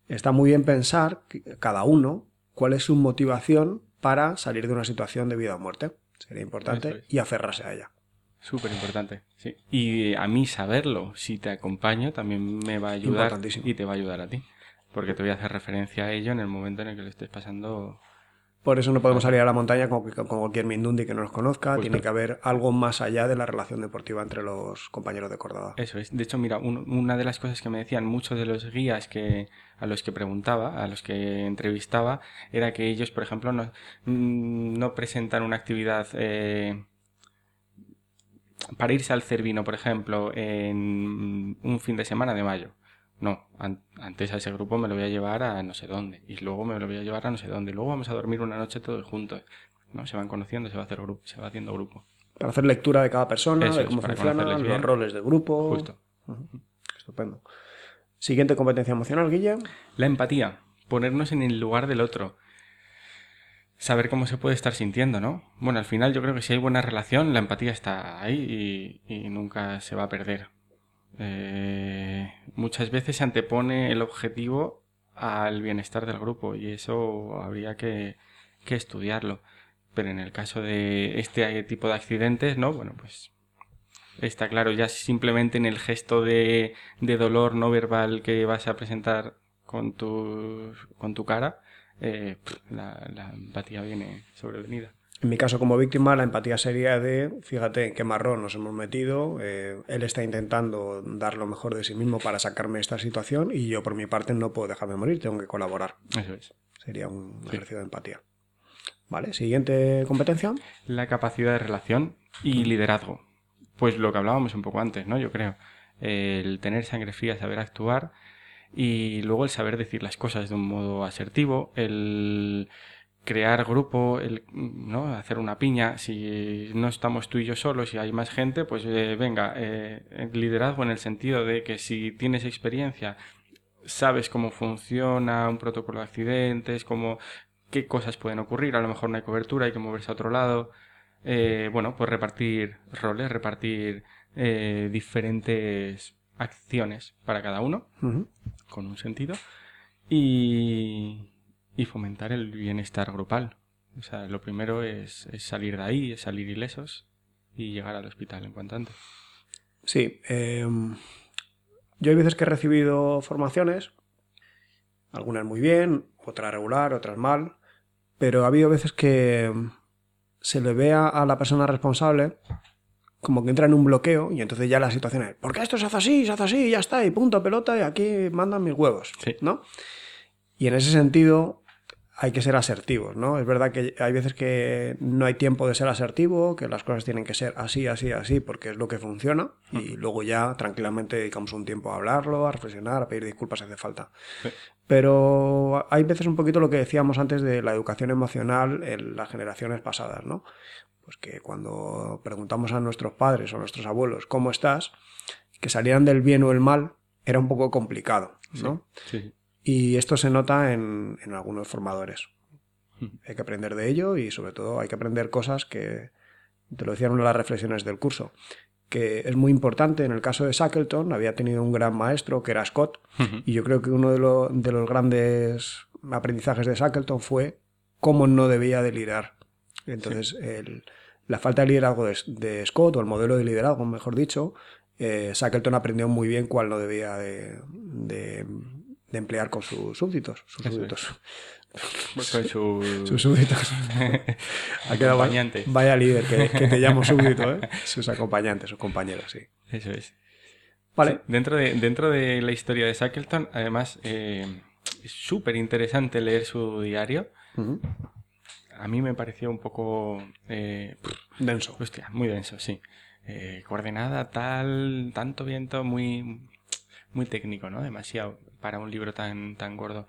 está muy bien pensar cada uno cuál es su motivación para salir de una situación de vida o muerte. Sería importante y aferrarse a ella. Súper importante, sí. Y a mí saberlo, si te acompaño, también me va a ayudar y te va a ayudar a ti. Porque te voy a hacer referencia a ello en el momento en el que lo estés pasando. Por eso no podemos salir a la montaña con, cualquier Mindundi que no nos conozca. Tiene que haber algo más allá de la relación deportiva entre los compañeros de cordada. Eso es. De hecho, mira, una de las cosas que me decían muchos de los guías que a los que preguntaba, a los que entrevistaba, era que ellos, por ejemplo, no, mm, no presentan una actividad eh, para irse al Cervino, por ejemplo, en un fin de semana de mayo. No, antes a ese grupo me lo voy a llevar a no sé dónde, y luego me lo voy a llevar a no sé dónde, y luego vamos a dormir una noche todos juntos. ¿no? Se van conociendo, se va, hacer grupo, se va haciendo grupo. Para hacer lectura de cada persona, de cómo funcionan, los roles de grupo. Justo. Estupendo. Siguiente competencia emocional, Guille. La empatía. Ponernos en el lugar del otro saber cómo se puede estar sintiendo, ¿no? Bueno, al final yo creo que si hay buena relación, la empatía está ahí y, nunca se va a perder. Eh, muchas veces se antepone el objetivo al bienestar del grupo y eso habría que, estudiarlo. Pero en el caso de este tipo de accidentes, ¿no? Bueno, pues está claro, ya simplemente en el gesto de, de dolor no verbal que vas a presentar con tu, con tu cara, eh, la, empatía viene sobrevenida. En mi caso como víctima, la empatía sería de, fíjate en qué marrón nos hemos metido, eh, él está intentando dar lo mejor de sí mismo para sacarme de esta situación y yo por mi parte no puedo dejarme morir, tengo que colaborar. Eso es. Sería un ejercicio de empatía. Vale, siguiente competencia. La capacidad de relación y liderazgo. Pues lo que hablábamos un poco antes, ¿no? Yo creo. El tener sangre fría, saber actuar y luego el saber decir las cosas de un modo asertivo, el crear grupo, el, ¿no? hacer una piña. Si no estamos tú y yo solos, si hay más gente, pues eh, venga, eh, liderazgo en el sentido de que si tienes experiencia, sabes cómo funciona un protocolo de accidentes, cómo, qué cosas pueden ocurrir, a lo mejor no hay cobertura, hay que moverse a otro lado. Eh, bueno, pues repartir roles, repartir diferentes acciones para cada uno, con un sentido, y, y fomentar el bienestar grupal. O sea, lo primero es, salir de ahí, es salir ilesos y llegar al hospital en cuanto antes. Sí, em, yo hay veces que he recibido formaciones, algunas muy bien, otras regular, otras mal, pero ha habido veces que se le ve a la persona responsable como que entra en un bloqueo y entonces ya la situación es, ¿por qué esto se hace así, se hace así, y ya está, y punto, pelota, y aquí mandan mis huevos, ¿no? Y en ese sentido, hay que ser asertivos, ¿no? Es verdad que hay veces que no hay tiempo de ser asertivo, que las cosas tienen que ser así, así, así, porque es lo que funciona, y luego ya tranquilamente dedicamos un tiempo a hablarlo, a reflexionar, a pedir disculpas si hace falta. Pero hay veces un poquito lo que decíamos antes de la educación emocional en las generaciones pasadas, ¿no? Pues que cuando preguntamos a nuestros padres o a nuestros abuelos cómo estás, que salieran del bien o el mal, era un poco complicado, ¿no? sí. Y esto se nota en, algunos formadores. Hay que aprender de ello y sobre todo hay que aprender cosas que, te lo decían una de las reflexiones del curso, que es muy importante. En el caso de Shackleton había tenido un gran maestro que era Scott y yo creo que uno de, los grandes aprendizajes de Shackleton fue cómo no debía de liderar. Entonces, la falta de liderazgo de, Scott, o el modelo de liderazgo, mejor dicho, eh, Shackleton aprendió muy bien cuál no debía de, de emplear con sus súbditos. Sus súbditos. Con sus súbditos. acompañantes. Vaya líder que, te llamo súbdito, ¿eh? Sus acompañantes, sus compañeros, sí. Eso es. Vale. dentro, de, dentro de la historia de Shackleton, además, eh, es súper interesante leer su diario. A mí me pareció un poco... Eh, denso. Hostia, muy denso, sí. Eh, coordenada, tal, tanto viento, muy, muy técnico, ¿no? Demasiado para un libro tan, tan gordo.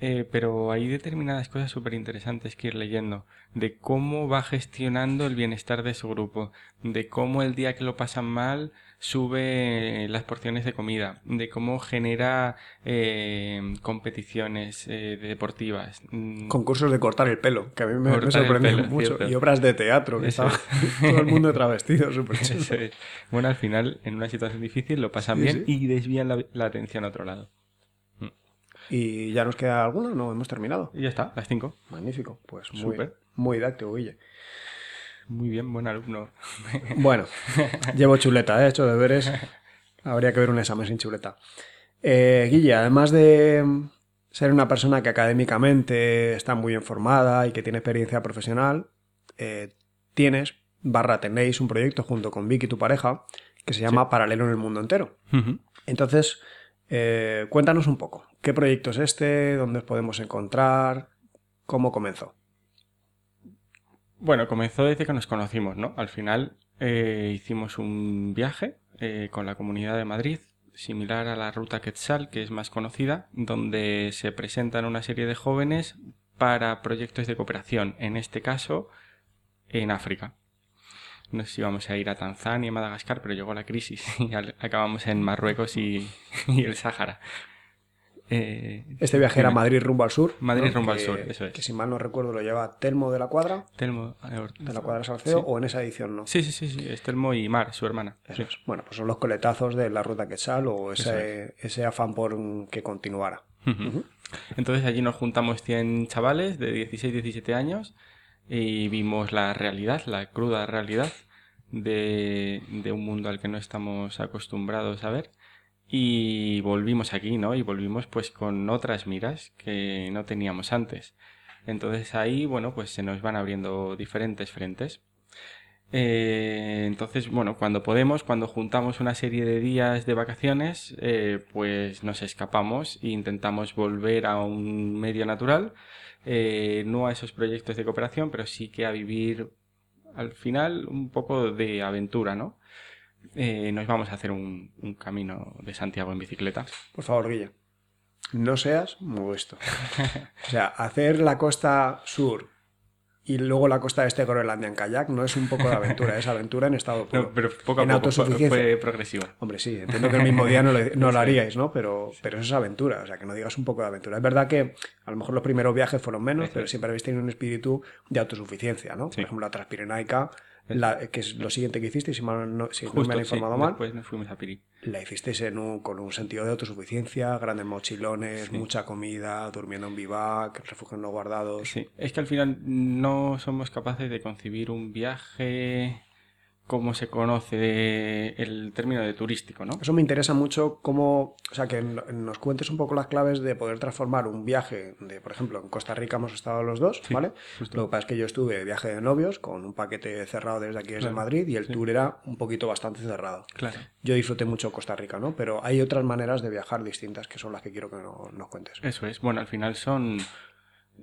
Eh, pero hay determinadas cosas súper interesantes que ir leyendo, de cómo va gestionando el bienestar de su grupo, de cómo el día que lo pasan mal sube las porciones de comida, de cómo genera eh, competiciones eh, deportivas. Mm. Concursos de cortar el pelo, que a mí me, sorprendió mucho, y obras de teatro, que estaba todo el mundo travestido, súper Bueno, al final, en una situación difícil, lo pasan bien y desvían la, la atención a otro lado. ¿Y ya nos queda alguno? No, hemos terminado. Y ya está, las cinco. Magnífico. Pues muy, muy didáctico, Guille. Muy bien, buen alumno. Bueno, llevo chuleta, ¿eh? he hecho deberes. Habría que ver un examen sin chuleta. Eh, Guille, además de ser una persona que académicamente está muy informada y que tiene experiencia profesional, eh, tienes, barra tenéis un proyecto junto con Vicky, tu pareja, que se llama Paralelo en el Mundo Entero. Entonces, eh, cuéntanos un poco, ¿qué proyecto es este? ¿Dónde os podemos encontrar? ¿Cómo comenzó? Bueno, comenzó desde que nos conocimos, ¿no? Al final eh, hicimos un viaje eh, con la Comunidad de Madrid, similar a la Ruta Quetzal, que es más conocida, donde se presentan una serie de jóvenes para proyectos de cooperación, en este caso en África no sé si íbamos a ir a Tanzania, Madagascar, pero llegó la crisis y acabamos en Marruecos y, el Sáhara. Eh, este viaje era Madrid rumbo al sur. Madrid rumbo al sur, eso es. Que si mal no recuerdo lo lleva Telmo de la Cuadra. Telmo de la Cuadra Salceo, o en esa edición no. Sí, sí, sí, sí, es Telmo y Mar, su hermana. Bueno, pues son los coletazos de la ruta Quetzal o ese, ese afán por que continuara. Entonces allí nos juntamos 100 chavales de 16, 17 años y vimos la realidad, la cruda realidad de, un mundo al que no estamos acostumbrados a ver y volvimos aquí, ¿no? Y volvimos pues con otras miras que no teníamos antes. Entonces ahí, bueno, pues se nos van abriendo diferentes frentes. Eh, entonces, bueno, cuando podemos, cuando juntamos una serie de días de vacaciones, eh, pues nos escapamos e intentamos volver a un medio natural eh, no a esos proyectos de cooperación, pero sí que a vivir al final un poco de aventura, ¿no? Eh, nos vamos a hacer un, camino de Santiago en bicicleta. Por favor, Guille. no seas modesto. O sea, hacer la costa sur y luego la costa este de Groenlandia en kayak no es un poco de aventura, es aventura en estado puro. No, pero poco a en poco fue progresiva. Hombre, sí, entiendo que el mismo día no, le- no lo haríais, ¿no? Pero, pero eso es aventura, o sea, que no digas un poco de aventura. Es verdad que a lo mejor los primeros viajes fueron menos, Eso pero siempre habéis tenido un espíritu de autosuficiencia, ¿no? Sí. Por ejemplo, la Transpirenaica, la- que es lo siguiente que hicisteis, si, mal no, si no me han sí, informado mal, Después nos fuimos a Piri. la hicisteis en un- con un sentido de autosuficiencia, grandes mochilones, mucha comida, durmiendo en vivac, refugios no guardados. Sí, es que al final no somos capaces de concebir un viaje como se conoce el término de turístico, ¿no? Eso me interesa mucho cómo, o sea, que nos cuentes un poco las claves de poder transformar un viaje de, por ejemplo, en Costa Rica hemos estado los dos, ¿vale? Lo que pasa es que yo estuve de viaje de novios con un paquete cerrado desde aquí, desde Claro. Madrid, y el tour era un poquito bastante cerrado. Claro. Yo disfruté mucho Costa Rica, ¿no? Pero hay otras maneras de viajar distintas que son las que quiero que no- nos cuentes. Eso es. Bueno, al final son.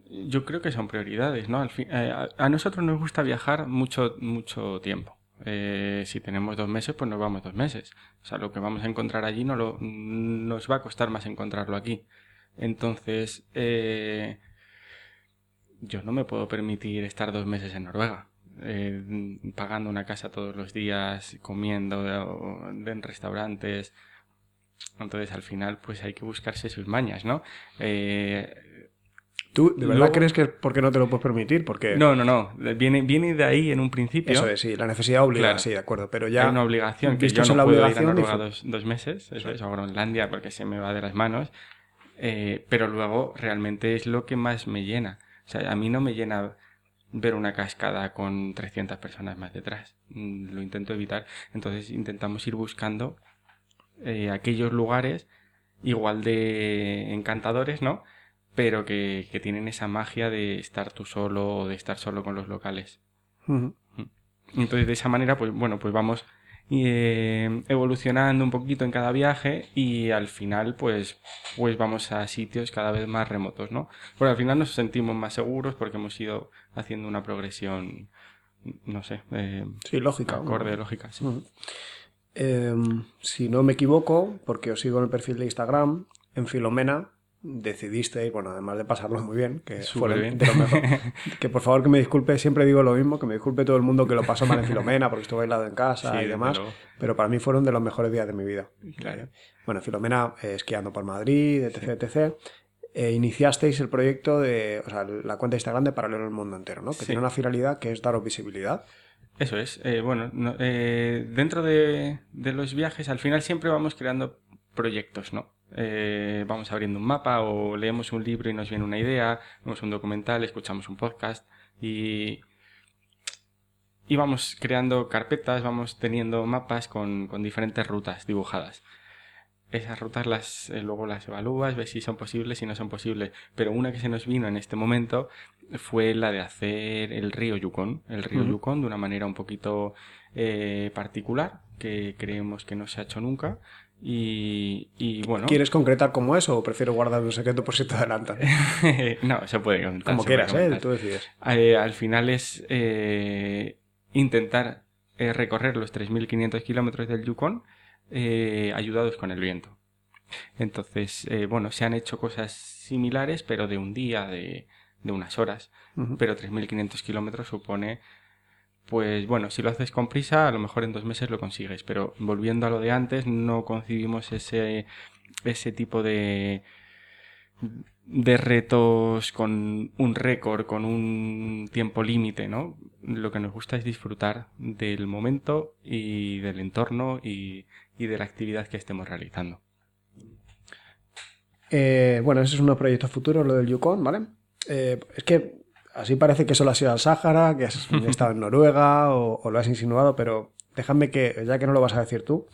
Yo creo que son prioridades, ¿no? Al fin, eh, a, a nosotros nos gusta viajar mucho, mucho tiempo. Eh, si tenemos dos meses, pues nos vamos dos meses. O sea, lo que vamos a encontrar allí no lo, nos va a costar más encontrarlo aquí. Entonces, eh, yo no me puedo permitir estar dos meses en Noruega. eh, pagando una casa todos los días, comiendo o- en restaurantes. Entonces, al final, pues hay que buscarse sus mañas, ¿no? Eh, ¿Tú de verdad Luego- crees que es porque no te lo puedes permitir? Porque no, no, no. Viene, viene de ahí en un principio. eso es, sí, la necesidad obliga, Claro. sí, de acuerdo. Pero ya Hay una obligación que yo no la puedo ir a Noruega dos, dos meses, eso es, o a Groenlandia porque se me va de las manos. Eh, pero luego realmente es lo que más me llena. O sea, a mí no me llena ver una cascada con 300 personas más detrás. Mm, Lo intento evitar. Entonces intentamos ir buscando eh, aquellos lugares igual de encantadores, ¿no? Pero que, que tienen esa magia de estar tú solo o de estar solo con los locales. Entonces, de esa manera, pues bueno, pues vamos eh, evolucionando un poquito en cada viaje y al final, pues, pues vamos a sitios cada vez más remotos, ¿no? Porque al final nos sentimos más seguros porque hemos ido haciendo una progresión, no sé, eh, Sí, lógica. acorde, lógica. sí. Em, si no me equivoco, porque os sigo en el perfil de Instagram, en Filomena decidisteis, bueno, además de pasarlo muy bien, que fue bien. de lo mejor, que por favor que me disculpe, siempre digo lo mismo, que me disculpe todo el mundo que lo pasó mal en Filomena, porque estuve aislado en casa Sí, y demás, pero para mí fueron de los mejores días de mi vida. Claro. Bueno, Filomena, eh, esquiando por Madrid, etc, etc. eh, iniciasteis el proyecto de, o sea, la cuenta de Instagram de Paralelo al Mundo Entero, ¿no? Que Sí. tiene una finalidad que es daros visibilidad. Eso es. Eh, bueno, no- dentro de, de los viajes, al final siempre vamos creando proyectos, ¿no? Eh, vamos abriendo un mapa o leemos un libro y nos viene una idea, vemos un documental, escuchamos un podcast y, y vamos creando carpetas, vamos teniendo mapas con, con diferentes rutas dibujadas. Esas rutas las, eh, luego las evalúas, ves si son posibles, si no son posibles. Pero una que se nos vino en este momento fue la de hacer el río Yukon, el río Ujú. Yukon de una manera un poquito eh, particular, que creemos que no se ha hecho nunca. Y, y bueno, ¿Quieres concretar cómo es o prefiero guardar un secreto por si te adelantan? no, se puede. Como quieras, ¿eh? Tú decides. Eh, al final es eh, intentar eh, recorrer los 3.500 kilómetros del Yukon ayudados con el viento. Entonces, bueno, se han hecho cosas similares, pero de un día, de, de unas horas. Ujú. Pero 3.500 kilómetros supone, pues bueno, si lo haces con prisa, a lo mejor en dos meses lo consigues. Pero volviendo a lo de antes, no concibimos ese, ese tipo de, de retos con un récord, con un tiempo límite, ¿no? Lo que nos gusta es disfrutar del momento y del entorno y, y de la actividad que estemos realizando. Eh, bueno, ese es uno proyecto futuro, lo del Yukon, ¿vale? Eh, es que así parece que solo has ido al Sáhara, que has estado en Noruega o, o lo has insinuado, pero déjame que, ya que no lo vas a decir tú,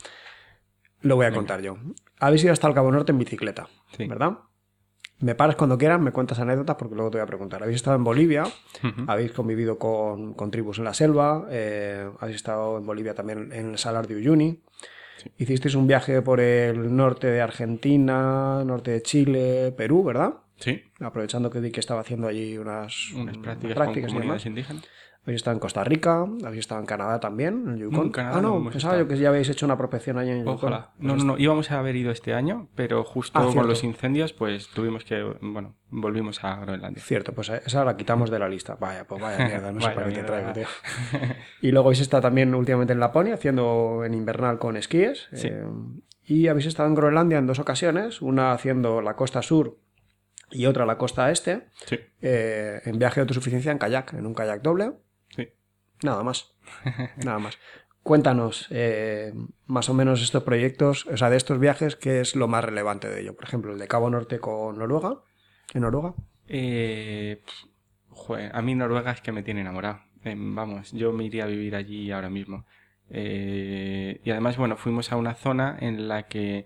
lo voy a contar yo. Habéis ido hasta el Cabo Norte en bicicleta, Sí. ¿verdad? Me paras cuando quieras, me cuentas anécdotas porque luego te voy a preguntar. Habéis estado en Bolivia, habéis convivido con, con tribus en la selva, eh, habéis estado en Bolivia también en el Salar de Uyuni. Hicisteis un viaje por el norte de Argentina, norte de Chile, Perú, ¿verdad? Sí, Aprovechando que vi que estaba haciendo allí unas, unas prácticas, prácticas con comunidades indígenas. Habéis estado en Costa Rica, habéis estado en Canadá también, en Yukon. No, en Canadá ah, no no, hemos pensaba yo que ya habéis hecho una prospección allá en Yukon. Ojalá. No, no, no. Íbamos a haber ido este año, pero justo Ah, con los incendios, pues tuvimos que. Bueno, volvimos a Groenlandia. Cierto, pues esa la quitamos de la lista. Vaya, pues vaya mierda, no sé para qué te traigo, tío. Y luego habéis estado también últimamente en Laponia, haciendo en invernal con esquíes. Sí. eh, y habéis estado en Groenlandia en dos ocasiones, una haciendo la costa sur y otra la costa este, Sí, eh, en viaje de autosuficiencia en kayak, en un kayak doble. sí. Nada más. Nada más. Cuéntanos eh, más o menos estos proyectos, o sea, de estos viajes, ¿qué es lo más relevante de ello? Por ejemplo, el de Cabo Norte con Noruega, en Noruega. Eh, joder, a mí Noruega es que me tiene enamorado. Vamos, yo me iría a vivir allí ahora mismo. Y además, bueno, fuimos a una zona en la que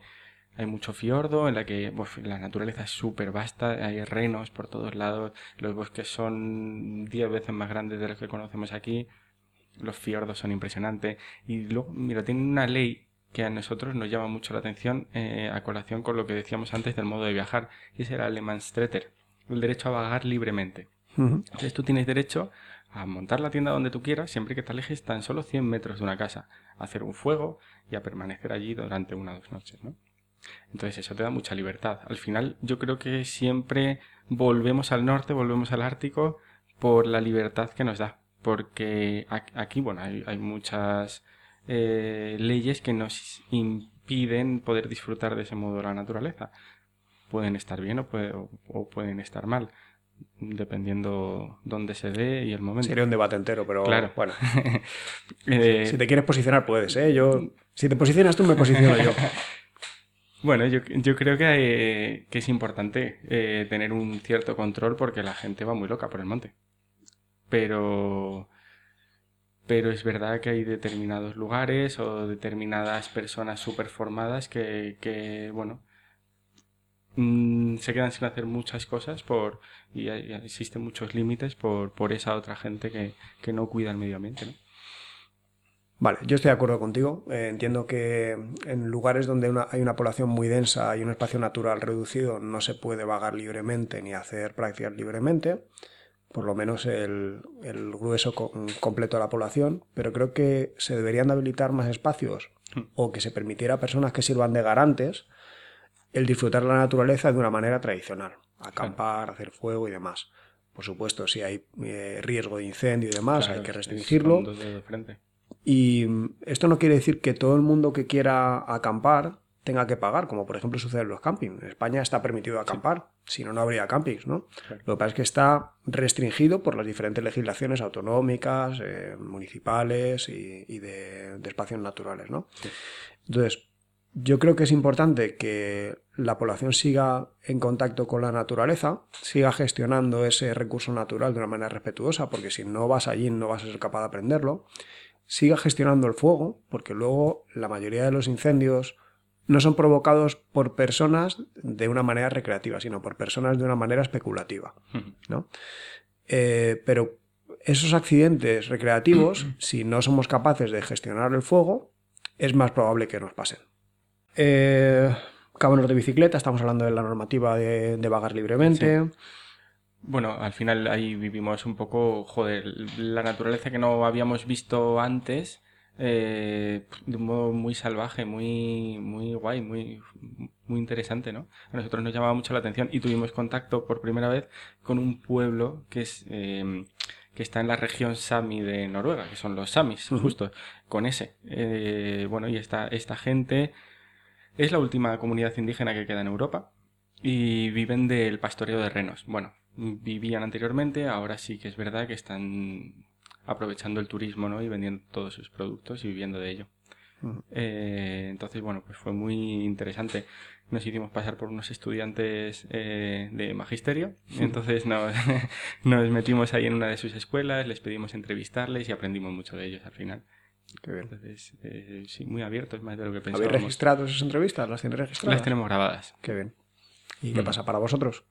hay mucho fiordo, en la que la naturaleza es súper vasta, hay renos por todos lados, los bosques son 10 veces más grandes de los que conocemos aquí, los fiordos son impresionantes. Y luego, mira, tienen una ley que a nosotros nos llama mucho la atención eh, a colación con lo que decíamos antes del modo de viajar, y era el Lemansstreter, el derecho a vagar libremente. Entonces tú tienes derecho a montar la tienda donde tú quieras, siempre que te alejes tan solo 100 metros de una casa, a hacer un fuego y a permanecer allí durante una o dos noches, ¿no? Entonces eso te da mucha libertad. Al final yo creo que siempre volvemos al norte, volvemos al Ártico por la libertad que nos da. Porque aquí, bueno, hay, hay muchas eh, leyes que nos impiden poder disfrutar de ese modo de la naturaleza. Pueden estar bien o, puede- o- o pueden estar mal, dependiendo dónde se dé y el momento. Sería un debate entero, pero Claro. bueno, Eh, si te quieres posicionar puedes, ¿eh? Yo, si te posicionas tú, me posiciono yo. Bueno, yo, yo creo que, eh, que es importante eh, tener un cierto control porque la gente va muy loca por el monte. Pero, pero es verdad que hay determinados lugares o determinadas personas súper formadas que, que, bueno, mm, se quedan sin hacer muchas cosas por, y hay- existen muchos límites por, por esa otra gente que, que no cuida el medio ambiente, ¿no? Vale, yo estoy de acuerdo contigo. Eh, entiendo que en lugares donde una- hay una población muy densa y un espacio natural reducido no se puede vagar libremente ni hacer prácticas libremente, por lo menos el, el grueso co- completo de la población, pero creo que se deberían de habilitar más espacios o que se permitiera a personas que sirvan de garantes el disfrutar la naturaleza de una manera tradicional, acampar, hacer fuego y demás. Por supuesto, si hay eh, riesgo de incendio y demás, Claro, hay que es- restringirlo. Y mm, esto no quiere decir que todo el mundo que quiera acampar tenga que pagar, como por ejemplo sucede en los campings. En España está permitido acampar, si no, no habría campings, ¿no? Lo que pasa es que está restringido por las diferentes legislaciones autonómicas, eh, municipales y, y de, de espacios naturales, ¿no? Sí. Entonces, yo creo que es importante que la población siga en contacto con la naturaleza, siga gestionando ese recurso natural de una manera respetuosa, porque si no vas allí no vas a ser capaz de aprenderlo. Siga gestionando el fuego, porque luego la mayoría de los incendios no son provocados por personas de una manera recreativa, sino por personas de una manera especulativa. ¿no? Eh, pero esos accidentes recreativos, si no somos capaces de gestionar el fuego, es más probable que nos pasen. Eh, Cábanos de bicicleta, estamos hablando de la normativa de, de vagar libremente. Bueno, al final ahí vivimos un poco, joder, la naturaleza que no habíamos visto antes, eh, de un modo muy salvaje, muy, muy guay, muy, muy interesante, ¿no? A nosotros nos llamaba mucho la atención y tuvimos contacto por primera vez con un pueblo que es eh, que está en la región Sami de Noruega, que son los Samis, justo, con ese. Eh, bueno, y esta, esta gente es la última comunidad indígena que queda en Europa y viven del pastoreo de renos. Bueno, vivían anteriormente, ahora sí que es verdad que están aprovechando el turismo ¿no? y vendiendo todos sus productos y viviendo de ello. Eh, entonces, bueno, pues fue muy interesante. Nos hicimos pasar por unos estudiantes eh, de magisterio. Entonces nos, nos metimos ahí en una de sus escuelas, les pedimos entrevistarles y aprendimos mucho de ellos al final. Qué bien. Entonces, eh, sí, muy abiertos, más de lo que ¿Habéis pensábamos. registrado esas entrevistas? ¿Las tenéis registradas? Las tenemos grabadas. Qué bien. ¿Y qué Mm. pasa para vosotros?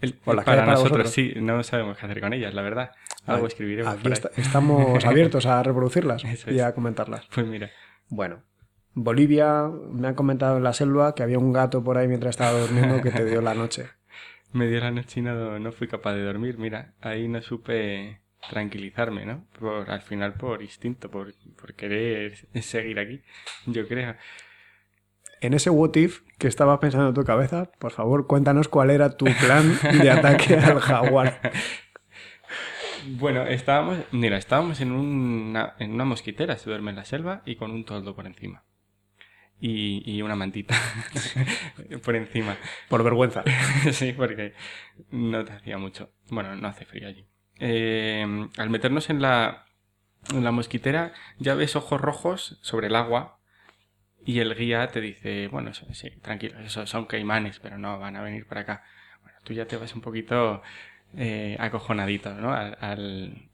El- O para nosotros vosotros. sí, no sabemos qué hacer con ellas, la verdad. Algo escribiremos Aquí por ahí. está- estamos abiertos a reproducirlas Eso y es. a comentarlas. Pues mira, Bueno, Bolivia, me han comentado en la selva que había un gato por ahí mientras estaba durmiendo que te dio la noche. me dio la noche y no, no fui capaz de dormir. Mira, ahí no supe tranquilizarme, ¿no? Por, al final por instinto, por, por querer seguir aquí, yo creo. En ese what if que estabas pensando en tu cabeza, por favor, cuéntanos cuál era tu plan de ataque al jaguar. Bueno, estábamos, mira, estábamos en una, en una mosquitera, se duerme en la selva y con un toldo por encima. Y, y una mantita por encima. Por vergüenza. sí, porque no te hacía mucho. Bueno, no hace frío allí. Eh, al meternos en la, en la mosquitera ya ves ojos rojos sobre el agua y el guía te dice, bueno, sí, tranquilo, esos son caimanes, pero no van a venir para acá. Bueno, tú ya te vas un poquito eh, acojonadito, ¿no? Al,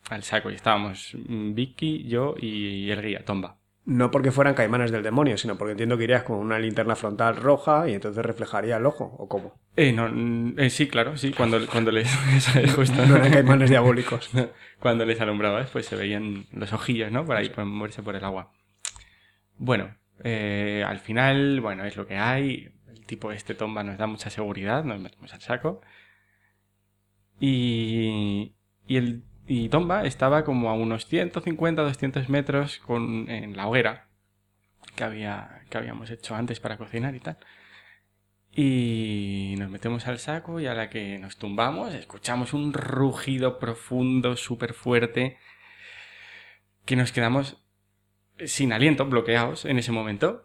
al, saco. Y estábamos Vicky, yo y el guía, Tomba. No porque fueran caimanes del demonio, sino porque entiendo que irías con una linterna frontal roja y entonces reflejaría el ojo, ¿o cómo? Eh, no, eh, sí, claro, sí, cuando, cuando les... no eran caimanes diabólicos. cuando les alumbraba, pues se veían los ojillos, ¿no? Por ahí, por moverse por el agua. Bueno, eh, al final, bueno, es lo que hay. El tipo este tomba nos da mucha seguridad, nos metemos al saco. Y, y, el, y Tomba estaba como a unos 150, 200 metros con, en la hoguera que, había, que habíamos hecho antes para cocinar y tal. Y nos metemos al saco y a la que nos tumbamos escuchamos un rugido profundo, súper fuerte, que nos quedamos sin aliento, bloqueados en ese momento.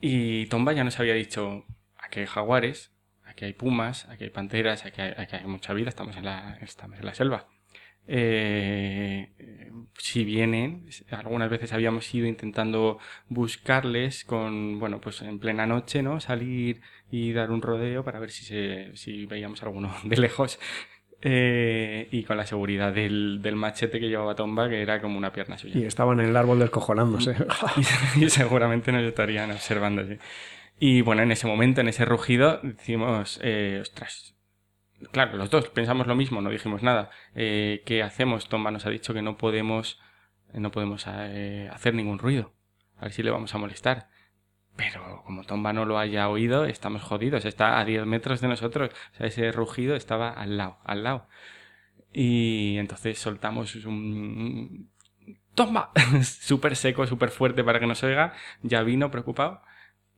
Y Tomba ya nos había dicho, aquí hay jaguares, aquí hay pumas, aquí hay panteras, aquí hay, mucha vida, estamos en la, estamos en la selva. Eh, si vienen, algunas veces habíamos ido intentando buscarles con, bueno, pues en plena noche, ¿no? Salir y dar un rodeo para ver si, se, si veíamos alguno de lejos. Eh, y con la seguridad del, del, machete que llevaba Tomba, que era como una pierna suya. Y estaban en el árbol descojonándose. y, seguramente nos estarían observando. Y bueno, en ese momento, en ese rugido, decimos, eh, ostras. Claro, los dos pensamos lo mismo, no dijimos nada. Eh, ¿Qué hacemos? Tomba nos ha dicho que no podemos, no podemos eh, hacer ningún ruido. A ver si le vamos a molestar. Pero como Tomba no lo haya oído, estamos jodidos. Está a 10 metros de nosotros. O sea, ese rugido estaba al lado, al lado. Y entonces soltamos un... ¡Tomba! súper seco, súper fuerte para que nos oiga. Ya vino preocupado.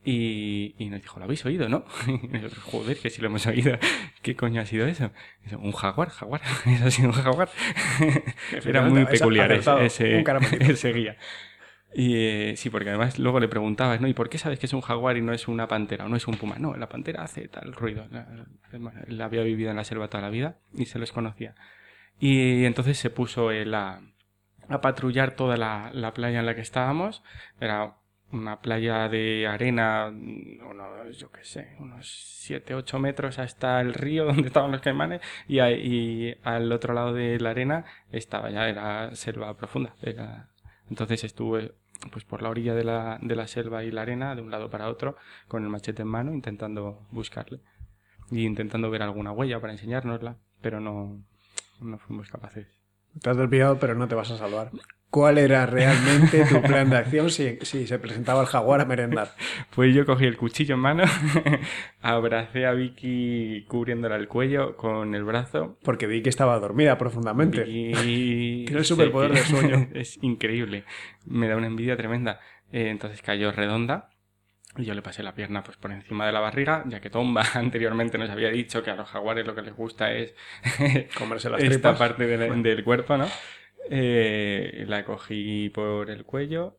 Y, y, nos dijo, ¿lo habéis oído, no? Joder, que si lo hemos oído. ¿Qué coño ha sido eso? un jaguar, jaguar. Eso ha sido un jaguar. Era muy peculiar ese, ese guía. Y eh, sí, porque además luego le preguntabas, ¿no? ¿Y por qué sabes que es un jaguar y no es una pantera o no es un puma? No, la pantera hace tal ruido. Él había vivido en la selva toda la vida y se los conocía. Y entonces se puso él a, patrullar toda la, la, playa en la que estábamos. Era una playa de arena, unos, yo qué sé, unos 7, 8 metros hasta el río donde estaban los caimanes y, al otro lado de la arena estaba ya, era selva profunda. Entonces estuve pues por la orilla de la, de la selva y la arena, de un lado para otro, con el machete en mano, intentando buscarle. Y intentando ver alguna huella para enseñárnosla, pero no, no fuimos capaces. Te has desviado, pero no te vas a salvar cuál era realmente tu plan de acción si, si, se presentaba el jaguar a merendar. Pues yo cogí el cuchillo en mano, abracé a Vicky cubriéndola el cuello con el brazo. Porque Vicky estaba dormida profundamente. Y... Tiene el superpoder del sueño. es increíble. Me da una envidia tremenda. Eh, entonces cayó redonda. Y yo le pasé la pierna pues por encima de la barriga, ya que Tomba anteriormente nos había dicho que a los jaguares lo que les gusta es comerse las esta parte del cuerpo, ¿no? Eh, la cogí por el cuello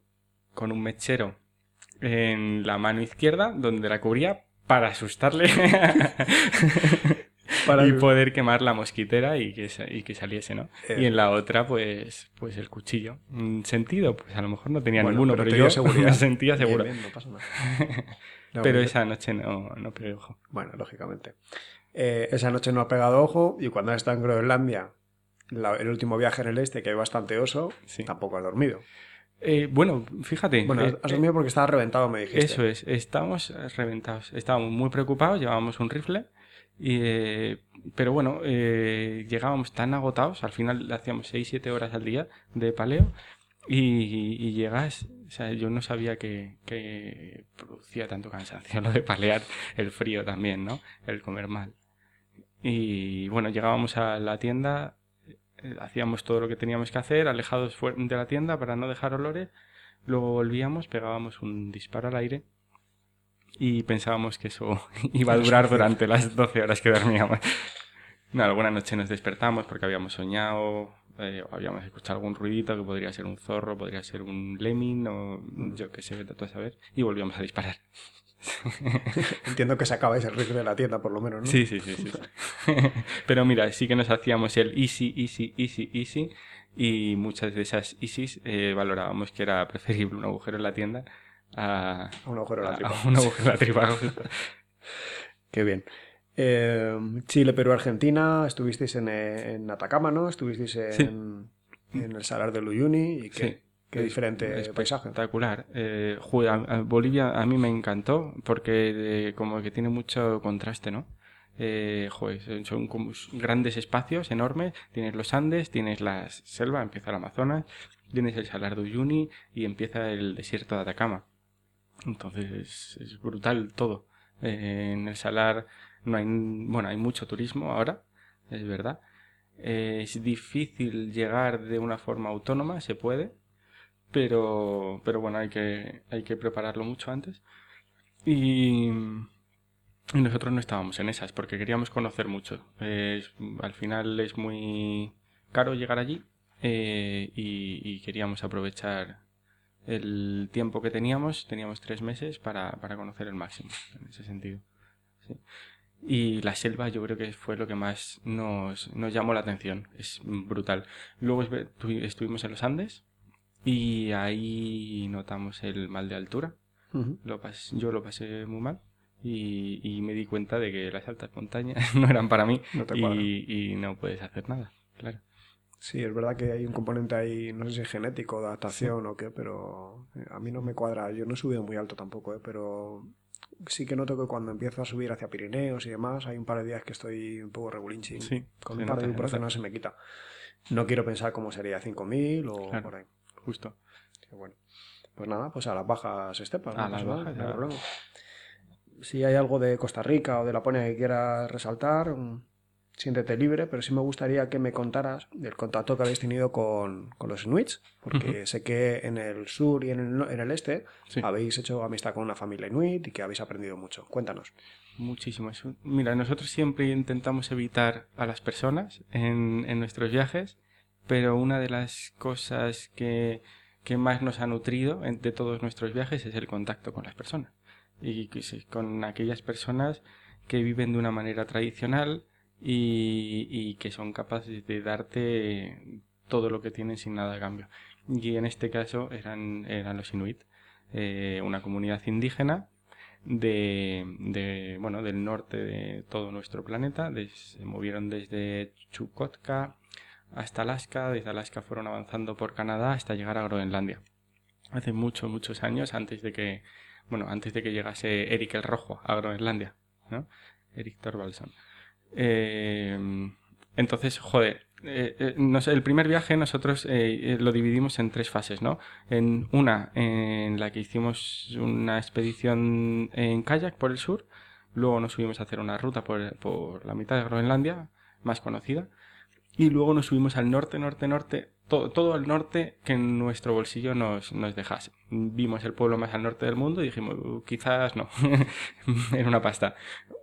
con un mechero en la mano izquierda donde la cubría para asustarle para y poder quemar la mosquitera y que, y que saliese, ¿no? y en la otra, pues, pues el cuchillo. Sentido, pues a lo mejor no tenía ninguno, pero, yo me sentía seguro. pero esa noche no, no pegué ojo. Bueno, lógicamente. Eh, esa noche no ha pegado ojo y cuando está en Groenlandia el último viaje en el este, que hay bastante oso, tampoco has dormido. Eh, bueno, fíjate. Bueno, eh, has dormido porque estaba reventado, me dijiste. Eso es, estábamos reventados. Estábamos muy preocupados, llevábamos un rifle. Y, eh, pero bueno, llegábamos tan agotados, al final hacíamos 6-7 horas al día de paleo. Y, llegas, o sea, yo no sabía que, que producía tanto cansancio lo de palear, el frío también, ¿no? El comer mal. Y bueno, llegábamos a la tienda, eh, hacíamos todo lo que teníamos que hacer, alejados de la tienda para no dejar olores, luego volvíamos, pegábamos un disparo al aire y pensábamos que eso iba a durar durante las 12 horas que dormíamos. No, alguna noche nos despertamos porque habíamos soñado, eh, habíamos escuchado algún ruidito que podría ser un zorro, podría ser un lemming o yo qué sé, vete tú a saber, y volvíamos a disparar. Entiendo que sacabais el ritmo de la tienda, por lo menos, ¿no? Sí, sí, sí, sí. Pero mira, sí que nos hacíamos el easy, easy, easy, easy, y muchas de esas easys eh, valorábamos que era preferible un agujero en la tienda a, un agujero en la tripa. un agujero en la tripa. Qué bien. Eh, Chile, Perú, Argentina, estuvisteis en, en Atacama, ¿no? Estuvisteis en, en el Salar de Uyuni y qué, qué diferente paisaje. Espectacular. Eh, Bolivia a mí me encantó porque eh, como que tiene mucho contraste, ¿no? Eh, joder, son como grandes espacios enormes. Tienes los Andes, tienes la selva, empieza el Amazonas, tienes el Salar de Uyuni y empieza el desierto de Atacama. Entonces es brutal todo. Eh, en el Salar no hay, bueno, hay mucho turismo ahora, es verdad. Eh, es difícil llegar de una forma autónoma, se puede, pero, pero bueno, hay que, hay que prepararlo mucho antes. Y, nosotros no estábamos en esas porque queríamos conocer mucho. al final es muy caro llegar allí eh, y, queríamos aprovechar el tiempo que teníamos, teníamos tres meses para, para conocer el máximo en ese sentido. Y la selva yo creo que fue lo que más nos, nos llamó la atención. Es brutal. Luego estuvimos en los Andes y ahí notamos el mal de altura. lo yo lo pasé muy mal. Y, y, me di cuenta de que las altas montañas no eran para mí y, y, no puedes hacer nada, claro. Sí, es verdad que hay un componente ahí, no sé si es genético, de adaptación o qué, pero eh, a mí no me cuadra. Yo no he subido muy alto tampoco, ¿eh? pero sí que noto que cuando empiezo a subir hacia Pirineos y demás, hay un par de días que estoy un poco regulinching. Sí, Con un par de ibuprofeno no se me quita. No quiero pensar cómo sería 5.000 o por ahí. Justo. bueno. Pues nada, pues a las bajas estepas. A las bajas, Si hay algo de Costa Rica o de Laponia que quieras resaltar, mm, siéntete libre, pero sí me gustaría que me contaras del contacto que habéis tenido con, los Inuits, porque sé que en el sur y en el, en el este habéis hecho amistad con una familia Inuit y que habéis aprendido mucho. Cuéntanos. Muchísimo. Mira, nosotros siempre intentamos evitar a las personas en, en nuestros viajes, pero una de las cosas que, que más nos ha nutrido de todos nuestros viajes es el contacto con las personas. Y con aquellas personas que viven de una manera tradicional, y, que son capaces de darte todo lo que tienen sin nada a cambio. Y en este caso eran, eran los Inuit, eh, una comunidad indígena de, de, bueno, del norte de todo nuestro planeta. se movieron desde Chukotka hasta Alaska, desde Alaska fueron avanzando por Canadá hasta llegar a Groenlandia. Hace muchos, muchos años antes de que, bueno, antes de que llegase Eric el Rojo a Groenlandia, ¿no? Eric Thorvaldson. Eh, entonces, joder, eh, eh, el primer viaje nosotros lo dividimos en tres fases, ¿no? En una en la que hicimos una expedición en kayak por el sur, luego nos subimos a hacer una ruta por, por la mitad de Groenlandia, más conocida, y luego nos subimos al norte, norte, norte, todo, todo al norte que en nuestro bolsillo nos, nos dejase. Vimos el pueblo más al norte del mundo y dijimos, uh, quizás no, en una pasta.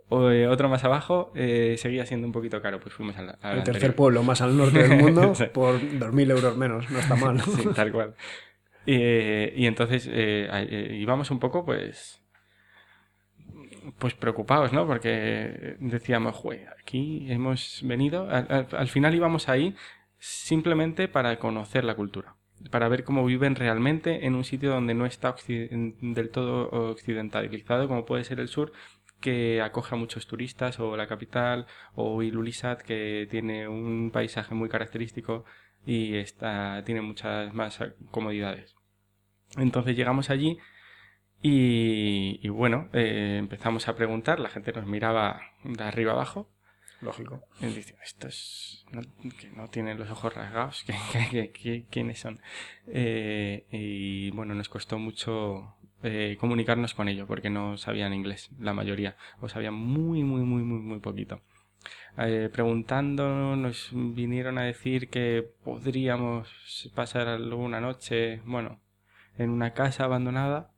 O, eh, otro más abajo eh, seguía siendo un poquito caro, pues fuimos al, El tercer pueblo más al norte del mundo por 2.000 euros menos, no está mal. sí, tal cual. y entonces eh, íbamos un poco, pues, pues preocupados, ¿no? Porque decíamos, Jue, aquí hemos venido, al, final íbamos ahí simplemente para conocer la cultura, para ver cómo viven realmente en un sitio donde no está del todo occidentalizado, como puede ser el sur, que acoge a muchos turistas, o la capital, o Ilulissat, que tiene un paisaje muy característico y está, tiene muchas más comodidades. Entonces llegamos allí y, bueno, eh, empezamos a preguntar, la gente nos miraba de arriba abajo. Lógico. Y dice, estos no, que no tienen los ojos rasgados, quiénes son? Eh, y bueno, nos costó mucho eh, comunicarnos con ellos porque no sabían inglés, la mayoría, o sabían muy, muy, muy, muy, muy poquito. eh, preguntando, nos vinieron a decir que podríamos pasar alguna noche, bueno, en una casa abandonada.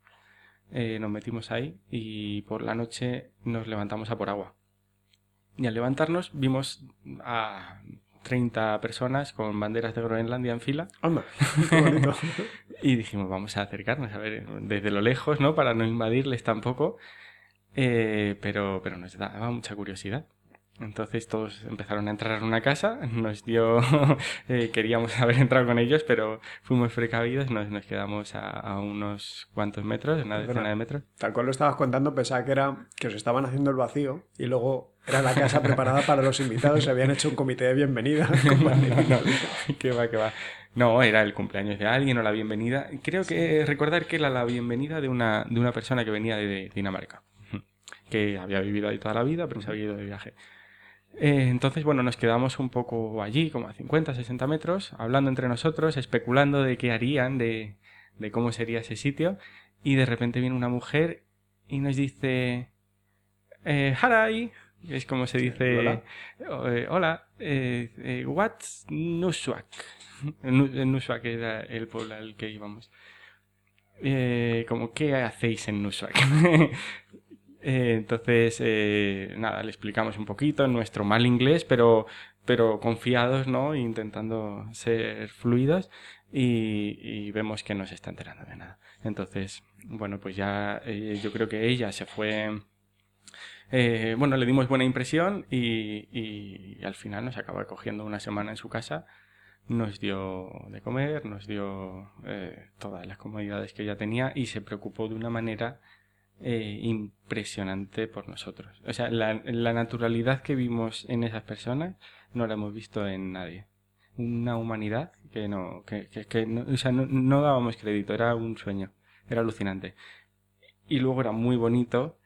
Eh, nos metimos ahí y por la noche nos levantamos a por agua. Y al levantarnos vimos a 30 personas con banderas de Groenlandia en fila. Anda, y dijimos, vamos a acercarnos, a ver, desde lo lejos, ¿no? Para no invadirles tampoco. Eh, pero, pero nos daba mucha curiosidad. Entonces todos empezaron a entrar en una casa, nos dio, eh, queríamos haber entrado con ellos, pero fuimos precavidos, nos, nos quedamos a, a unos cuantos metros, una decena de metros. Tal cual lo estabas contando, pensaba que era que os estaban haciendo el vacío y luego era la casa preparada para los invitados, se habían hecho un comité de bienvenida. No, que va, que va. No, era el cumpleaños de alguien o la bienvenida. Creo que recordar que era la bienvenida de una, de una persona que venía de, de Dinamarca, que había vivido ahí toda la vida, pero se había ido de viaje. Eh, entonces, bueno, nos quedamos un poco allí, como a 50, 60 metros, hablando entre nosotros, especulando de qué harían, de, de cómo sería ese sitio, y de repente viene una mujer y nos dice, eh, Harai, es como se dice, Hola. eh, hola, eh, eh, what's Nuswak? Nu- Nuswak era el pueblo al que íbamos. Eh, como, ¿qué hacéis en Nuswak? Eh, entonces, eh, nada, le explicamos un poquito en nuestro mal inglés, pero, pero confiados, ¿no? Intentando ser fluidos y, vemos que no se está enterando de nada. Entonces, bueno, pues ya eh, yo creo que ella se fue... eh, bueno, le dimos buena impresión y, al final nos acaba cogiendo una semana en su casa. Nos dio de comer, nos dio todas las comodidades que ella tenía y se preocupó de una manera eh, impresionante por nosotros. O sea, la, naturalidad que vimos en esas personas no la hemos visto en nadie. Una humanidad que no, que, que, que no, o sea, no, dábamos crédito, era un sueño, era alucinante. Y luego era muy bonito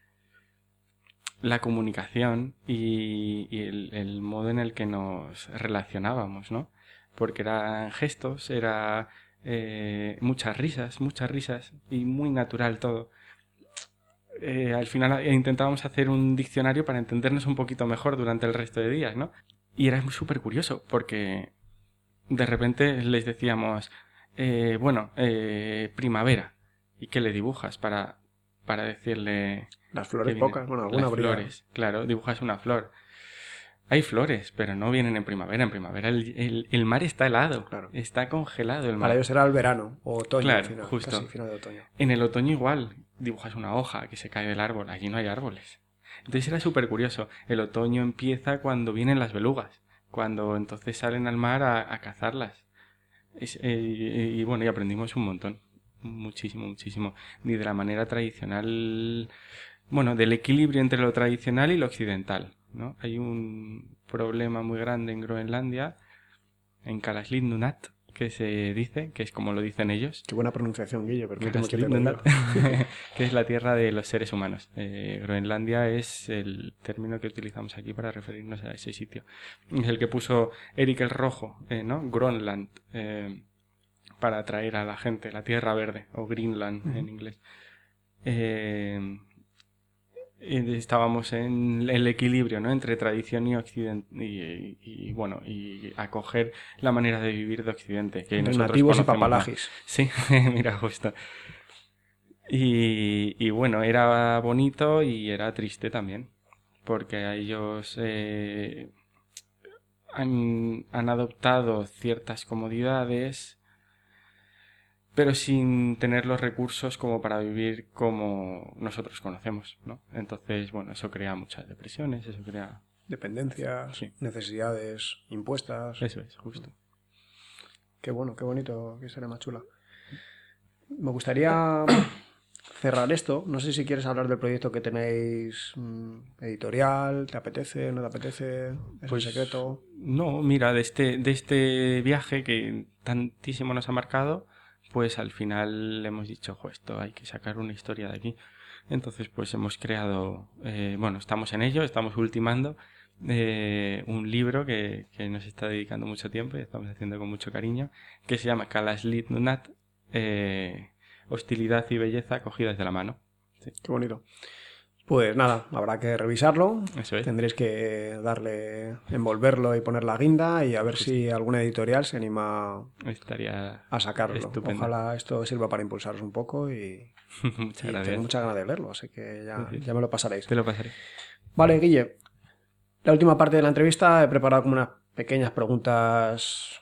la comunicación y, el modo en el que nos relacionábamos, ¿no? Porque eran gestos, era eh, muchas risas, muchas risas y muy natural todo eh, al final intentábamos hacer un diccionario para entendernos un poquito mejor durante el resto de días, ¿no? Y era súper curioso porque de repente les decíamos, eh, bueno, eh, primavera. ¿Y qué le dibujas para, para decirle... Las flores pocas, bueno, alguna Las flores, claro, dibujas una flor. Hay flores, pero no vienen en primavera. En primavera el, el- el mar está helado, Claro. está congelado el mar. Para ellos era el verano o otoño, Claro, final, justo. casi final de otoño. En el otoño igual, dibujas una hoja que se cae del árbol, allí no hay árboles. Entonces era súper curioso. El otoño empieza cuando vienen las belugas, cuando entonces salen al mar a, cazarlas. Eh, y, y bueno, y aprendimos un montón, muchísimo, muchísimo. Ni de la manera tradicional, bueno, del equilibrio entre lo tradicional y lo occidental, ¿no? Hay un problema muy grande en Groenlandia, en Kalaslit Nunat, que se dice, que es como lo dicen ellos, Qué buena pronunciación, Guillo, permíteme que que es la tierra de los seres humanos. Eh, Groenlandia es el término que utilizamos aquí para referirnos a ese sitio. Es el que puso Eric el Rojo, eh, ¿no? Groenland, eh, para atraer a la gente, la tierra verde, o Greenland en inglés. Eh, estábamos en el equilibrio ¿no? entre tradición y occidente y, y- y, bueno y acoger la manera de vivir de occidente que Entre nativos y más. papalagis. Sí, mira, justo. Y, y bueno, era bonito y era triste también, porque a ellos eh, han, han adoptado ciertas comodidades, pero sin tener los recursos como para vivir como nosotros conocemos, ¿no? Entonces, bueno, eso crea muchas depresiones, eso crea... Dependencias, Sí. necesidades impuestas. Eso es, justo. Qué bueno, qué bonito, que será más chula. Me gustaría cerrar esto. No sé si quieres hablar del proyecto que tenéis mm, editorial, ¿te apetece? ¿No te apetece? ¿Es Pues- un secreto? No, mira, de este, de este viaje que tantísimo nos ha marcado, pues al final hemos dicho, jo, esto hay que sacar una historia de aquí. Entonces, pues hemos creado, eh, bueno, estamos en ello, estamos ultimando eh, un libro que, que nos está dedicando mucho tiempo y estamos haciendo con mucho cariño, que se llama Kalaslit Nunat, eh, Hostilidad y Belleza cogidas de la mano. Qué bonito. Pues nada, habrá que revisarlo. Eso es. Tendréis que darle, envolverlo y poner la guinda y a ver si alguna editorial se anima Estaría a sacarlo. estupendo. Ojalá esto sirva para impulsaros un poco y, Muchas y gracias. tengo muchas ganas de leerlo, así que ya, ya me lo pasaréis. Te lo pasaré. Vale, Guille. La última parte de la entrevista he preparado como unas pequeñas preguntas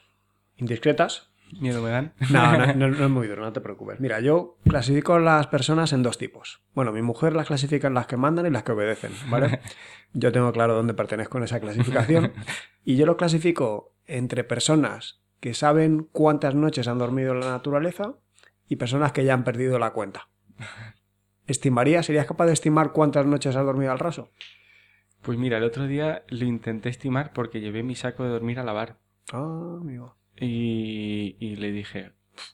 indiscretas. Miedo me dan. No, no, no- no es muy duro, no te preocupes. Mira, yo clasifico a las personas en dos tipos. Bueno, mi mujer las clasifica en las que mandan y las que obedecen, ¿vale? Yo tengo claro dónde pertenezco en esa clasificación. Y yo lo clasifico entre personas que saben cuántas noches han dormido en la naturaleza y personas que ya han perdido la cuenta. ¿Estimarías, serías capaz de estimar cuántas noches has dormido al raso? Pues mira, el otro día lo intenté estimar porque llevé mi saco de dormir a lavar. Ah, amigo. Y, y le dije, "Pf,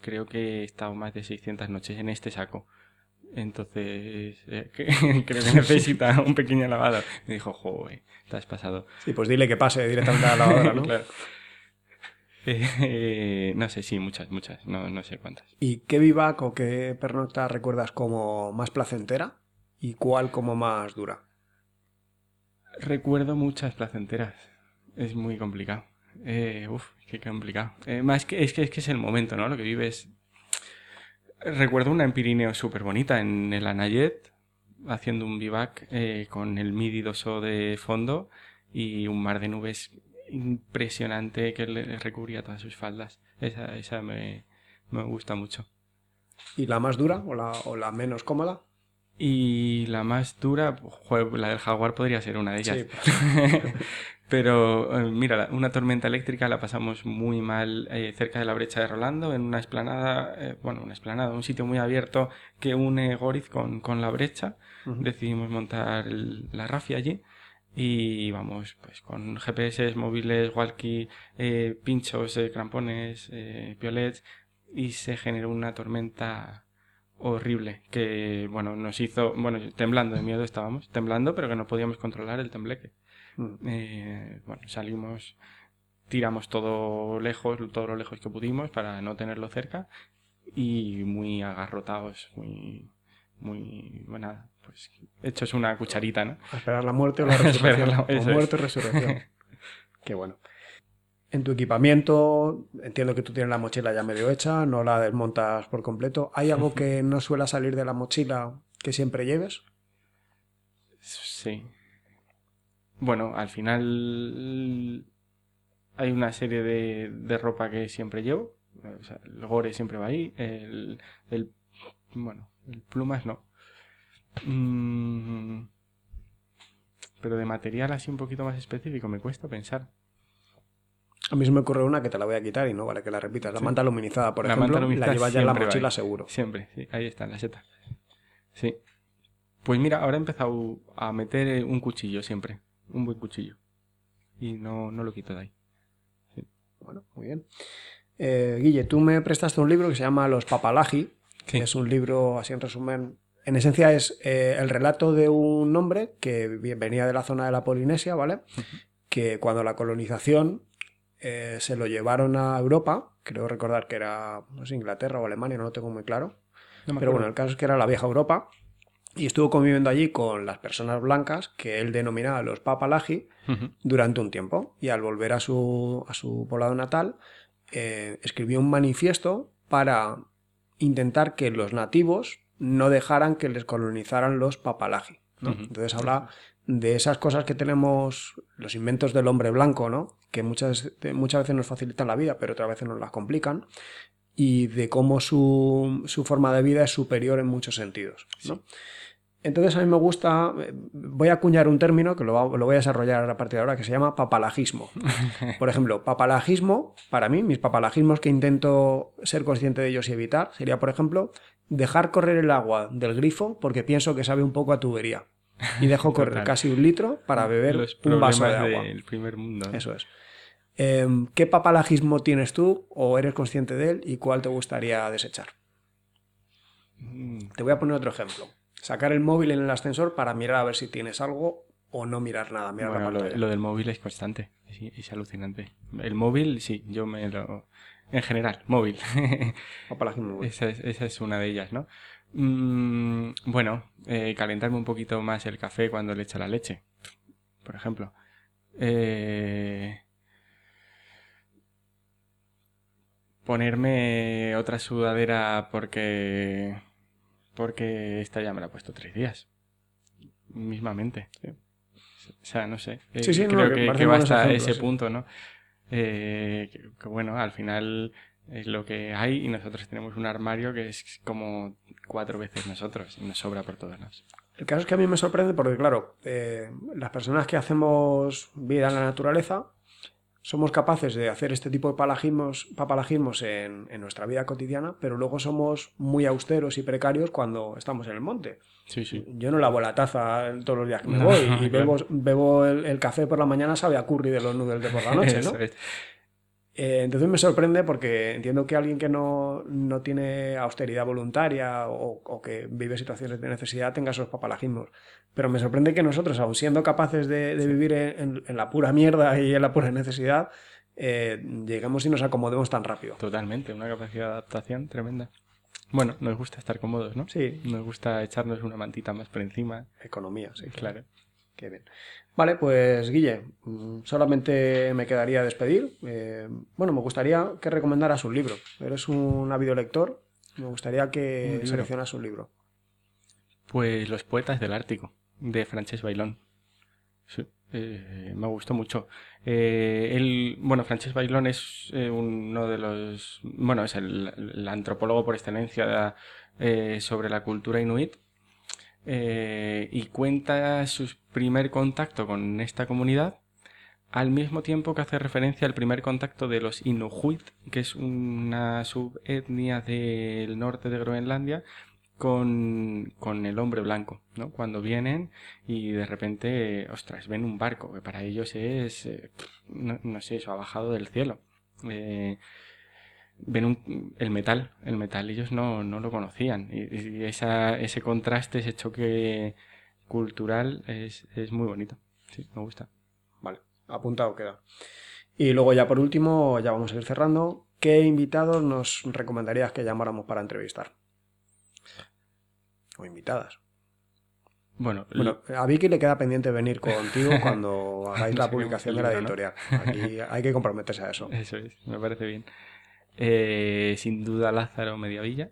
creo que he estado más de 600 noches en este saco. Entonces, eh, que- creo que necesita un pequeño lavado. Me dijo, joder, te has pasado. Sí, pues dile que pase directamente a la lavadora, ¿no? Claro. Eh, no sé, sí, muchas, muchas. No, no sé cuántas. ¿Y qué vivac o qué pernocta recuerdas como más placentera y cuál como más dura? Recuerdo muchas placenteras. Es muy complicado. Eh, uf, qué complicado. Eh, más que es, que es que es el momento, ¿no? Lo que vives. Recuerdo una en Pirineo súper bonita, en el Anayet, haciendo un bivac eh, con el midi doso de fondo y un mar de nubes impresionante que le recubría todas sus faldas. Esa, esa me, me gusta mucho. ¿Y la más dura o la, o la menos cómoda? Y la más dura, joder, la del jaguar podría ser una de ellas. Sí. Pero eh, mira, una tormenta eléctrica la pasamos muy mal eh, cerca de la brecha de Rolando, en una esplanada, eh, bueno, una esplanada, un sitio muy abierto que une Goriz con, con la brecha. Decidimos montar el- la rafia allí y vamos, pues con GPS, móviles, walkie, eh, pinchos, crampones, piolets y se generó una tormenta horrible que, bueno, nos hizo, bueno, temblando de miedo estábamos, temblando, pero que no podíamos controlar el tembleque. Mm. Eh, bueno, salimos, tiramos todo lejos, todo lo lejos que pudimos para no tenerlo cerca y muy agarrotados, muy, muy, bueno, nada, pues hechos una cucharita, ¿no? A esperar la muerte o la resurrección. la- o eso es. muerte o resurrección. Qué bueno. En tu equipamiento, entiendo que tú tienes la mochila ya medio hecha, no la desmontas por completo. ¿Hay algo que no suela salir de la mochila que siempre lleves? Sí. Bueno, al final hay una serie de, de ropa que siempre llevo. O sea, el gore siempre va ahí. El, el- bueno, el plumas no. Mm, pero de material así un poquito más específico me cuesta pensar. A mí se me ocurre una que te la voy a quitar y no vale que la repitas. La Sí. manta luminizada, por La ejemplo, manta luminizada la llevas ya en la mochila seguro. Siempre, sí, ahí está la seta. Sí. Pues mira, ahora he empezado a meter un cuchillo siempre. Un buen cuchillo. Y no, no lo quito de ahí. Bueno, muy bien. Eh, Guille, tú me prestaste un libro que se llama Los Papalagi. Sí. Es un libro, así en resumen, en esencia es eh, el relato de un hombre que venía de la zona de la Polinesia, ¿vale? Que cuando la colonización eh, se lo llevaron a Europa, creo recordar que era no sé, Inglaterra o Alemania, no lo tengo muy claro. No Pero bueno, el caso es que era la vieja Europa y estuvo conviviendo allí con las personas blancas que él denominaba los papalagi Ujú. durante un tiempo y al volver a su, a su poblado natal eh, escribió un manifiesto para intentar que los nativos no dejaran que les colonizaran los. Ujú. Entonces habla de esas cosas que tenemos, los inventos del hombre blanco, ¿no? que muchas, muchas veces nos facilitan la vida, pero otras veces nos las complican, y de cómo su, su forma de vida es superior en muchos sentidos. ¿no? Entonces a mí me gusta, eh, voy a acuñar un término que lo, voy a desarrollar a partir de ahora, que se llama papalagismo. Por ejemplo, papalagismo, para mí, mis papalagismos que intento ser consciente de ellos y evitar, sería, por ejemplo, dejar correr el agua del grifo porque pienso que sabe un poco a tubería. Y dejo correr casi un litro para beber Los un vaso de agua. del primer mundo. Eso es. Em, ¿Qué papalagismo tienes tú o eres consciente de él y cuál te gustaría desechar? Mm, Te voy a poner otro ejemplo. Sacar el móvil en el ascensor para mirar a ver si tienes algo o no mirar nada, mirar bueno, la lo, del móvil es constante. Es, es alucinante. El móvil, sí, yo me lo. En general, móvil. Esa, es, esa es una de ellas, ¿no? Mm, bueno, eh, calentarme un poquito más el café cuando le echo la leche, por ejemplo. Eh, ponerme otra sudadera porque porque esta ya me la he puesto tres días. Mismamente. O sea no sé. Eh, Sí, sí, no, creo que que, va hasta ejemplos, ese punto no Eh, que, que bueno al final es lo que hay y nosotros tenemos un armario que es como cuatro veces nosotros y nos sobra por todos lados. El caso es que a mí me sorprende porque, claro, eh, las personas que hacemos vida en la naturaleza somos capaces de hacer este tipo de palagismos, papalagismos en, en nuestra vida cotidiana, pero luego somos muy austeros y precarios cuando estamos en el monte. sí sí Yo no lavo la taza todos los días que me No, voy y claro. bebo, bebo el, el café por la mañana, sabe a curry de los noodles de por la noche, ¿no? Es. Eh, entonces me sorprende porque entiendo que alguien que no, no tiene austeridad voluntaria o, o que vive situaciones de necesidad tenga esos papalagismos. Pero me sorprende que nosotros, aun siendo capaces de, de vivir en la pura mierda y en la pura necesidad, eh, lleguemos y nos acomodemos tan rápido. Totalmente, una capacidad de adaptación tremenda. Bueno, nos gusta estar cómodos, ¿no? Sí, Nos gusta echarnos una mantita más por encima. economía, sí. Claro. Qué bien. Vale, pues Guille, solamente me quedaría despedir. Eh, bueno, me gustaría que recomendaras un libro. Eres un ávido lector. Me gustaría Un que libro. seleccionas un libro. Pues Los poetas del Ártico, de Francesc Bailón. Sí, eh, me gustó mucho. Eh, él, bueno, Francesc Bailón es eh, uno de los, bueno, es el, el antropólogo por excelencia eh, sobre la cultura inuit eh, y cuenta su primer contacto con esta comunidad al mismo tiempo que hace referencia al primer contacto de los Inuhuit, que es una subetnia del norte de Groenlandia, con, con el hombre blanco, ¿no? Cuando vienen y de repente, ostras, ven un barco, que para ellos es, eh, no, no sé, eso ha bajado del cielo. Eh, ven un- el metal, el metal ellos no, no lo conocían. Y, y esa, ese contraste, ese choque cultural es, es muy bonito. Sí, me gusta. Vale, apuntado queda. Y luego ya por último, ya vamos a ir cerrando. ¿Qué invitados nos recomendarías que llamáramos para entrevistar? O invitadas. Bueno, Bueno, a Vicky le queda pendiente venir contigo cuando hagáis la publicación de la editorial. Aquí hay que comprometerse a eso. Eso es, me parece bien. Eh, sin duda Lázaro Mediavilla.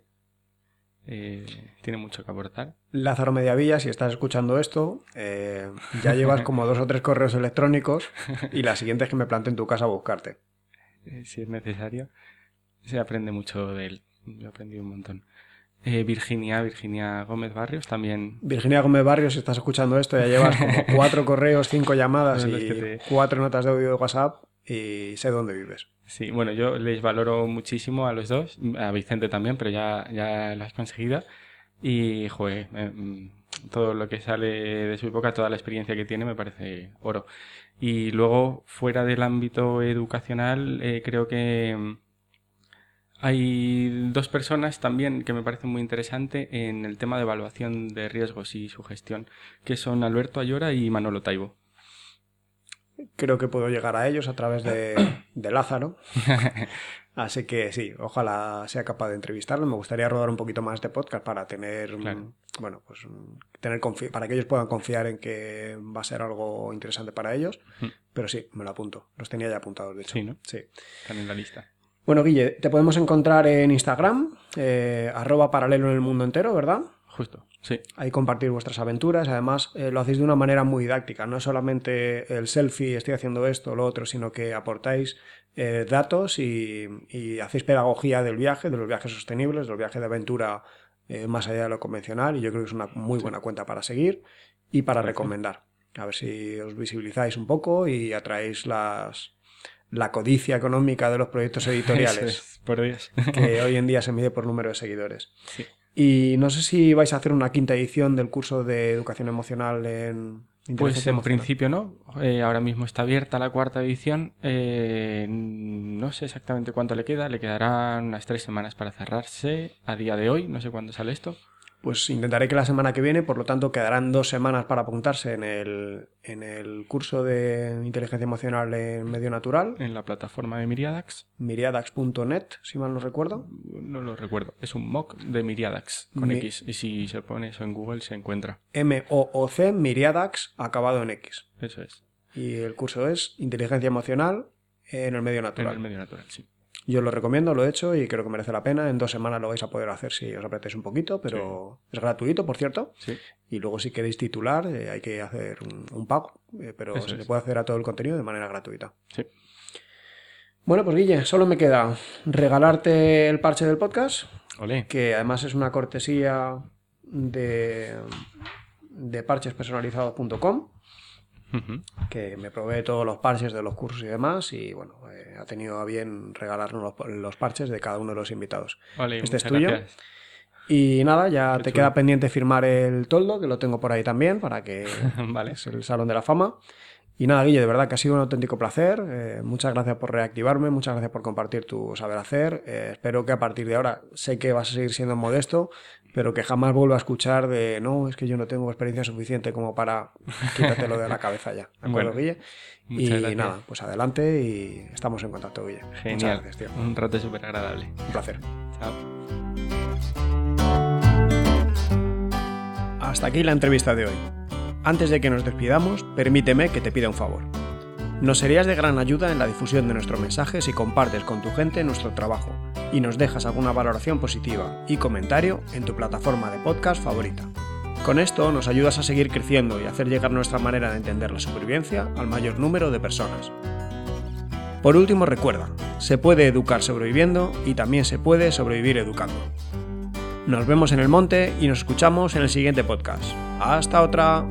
Eh, tiene mucho que aportar. Lázaro Mediavilla, si estás escuchando esto, eh, ya llevas como dos o tres correos electrónicos y la siguiente es que me plante en tu casa a buscarte. eh, si es necesario. Se aprende mucho de él. Yo he aprendido un montón. Eh, Virginia, Virginia Gómez Barrios también. Virginia Gómez Barrios, si estás escuchando esto, ya llevas como cuatro correos, cinco llamadas y te- cuatro notas de audio de WhatsApp y sé dónde vives. Sí, bueno, yo les valoro muchísimo a los dos, a Vicente también, pero ya, ya lo has conseguido. Y, joder, mm, todo lo que sale de su época, toda la experiencia que tiene me parece oro. Y luego, fuera del ámbito educacional, eh, creo que mm, hay dos personas también que me parecen muy interesantes en el tema de evaluación de riesgos y su gestión, que son Alberto Ayora y Manolo Taibo. Creo que puedo llegar a ellos a través de, de Lázaro. Así que sí, ojalá sea capaz de entrevistarlo. Me gustaría rodar un poquito más este podcast para tener, Claro. bueno, pues tener confi- para que ellos puedan confiar en que va a ser algo interesante para ellos. Mm. Pero sí, me lo apunto. Los tenía ya apuntados, de hecho. Sí, ¿no? Sí. Están en la lista. Bueno, Guille, te podemos encontrar en Instagram, eh, arroba paralelo en el mundo entero, ¿verdad? Justo, sí. Ahí compartir vuestras aventuras. Además, eh, lo hacéis de una manera muy didáctica. No es solamente el selfie, estoy haciendo esto o lo otro, sino que aportáis eh, datos y, y hacéis pedagogía del viaje, de los viajes sostenibles, de los viajes de aventura eh, más allá de lo convencional. Y yo creo que es una muy buena cuenta para seguir y para recomendar. A ver si os visibilizáis un poco y atraéis las, la codicia económica de los proyectos editoriales es, por Dios. que hoy en día se mide por número de seguidores. Sí. Y no sé si vais a hacer una quinta edición del curso de educación emocional en Pues en emocional. principio no. Eh, ahora mismo está abierta la cuarta edición. Eh, no sé exactamente cuánto le queda. Le quedarán unas tres semanas para cerrarse a día de hoy. No sé cuándo sale esto. Pues intentaré que la semana que viene, por lo tanto, quedarán dos semanas para apuntarse en el, en el curso de inteligencia emocional en medio natural. En la plataforma de Miriadax. Miriadax.net, si mal no recuerdo. No lo recuerdo. Es un mock de Miriadax con Mi- X. Y si se pone eso en Google se encuentra. M-O-O-C, Miriadax, acabado en X. Eso es. Y el curso es inteligencia emocional en el medio En natural. el medio natural, sí. Yo lo recomiendo, lo he hecho y creo que merece la pena. En dos semanas lo vais a poder hacer si os apretáis un poquito, pero es gratuito, por cierto. Sí. Y luego si queréis titular eh, hay que hacer un, un pago, eh, pero Eso se le puede hacer a todo el contenido de manera gratuita. Sí. Bueno, pues Guille, solo me queda regalarte el parche del podcast, Olé. que además es una cortesía de, de parchespersonalizados.com, Que me provee todos los parches de los cursos y demás, y bueno, eh, ha tenido a bien regalarnos los, los parches de cada uno de los invitados. Ole, Este es tuyo. gracias. Y nada, ya Qué te chulo. queda pendiente firmar el toldo, que lo tengo por ahí también, para que Vale. es el Salón de la Fama. Y nada, Guille, de verdad que ha sido un auténtico placer. Eh, muchas gracias por reactivarme, muchas gracias por compartir tu saber hacer. Eh, espero que a partir de ahora, sé que vas a seguir siendo modesto, pero que jamás vuelva a escuchar de no, es que yo no tengo experiencia suficiente como para quítatelo de la cabeza ya. ¿De acuerdo, Bueno, Guille? muchas Y gracias. nada, pues adelante y estamos en contacto, Guille. Muchas Genial. gracias, tío. Un rato súper agradable. Un placer. Chao. Hasta aquí la entrevista de hoy. Antes de que nos despidamos, permíteme que te pida un favor. Nos serías de gran ayuda en la difusión de nuestro mensaje si compartes con tu gente nuestro trabajo y nos dejas alguna valoración positiva y comentario en tu plataforma de podcast favorita. Con esto nos ayudas a seguir creciendo y hacer llegar nuestra manera de entender la supervivencia al mayor número de personas. Por último, recuerda, se puede educar sobreviviendo y también se puede sobrevivir educando. Nos vemos en el monte y nos escuchamos en el siguiente podcast. Hasta otra.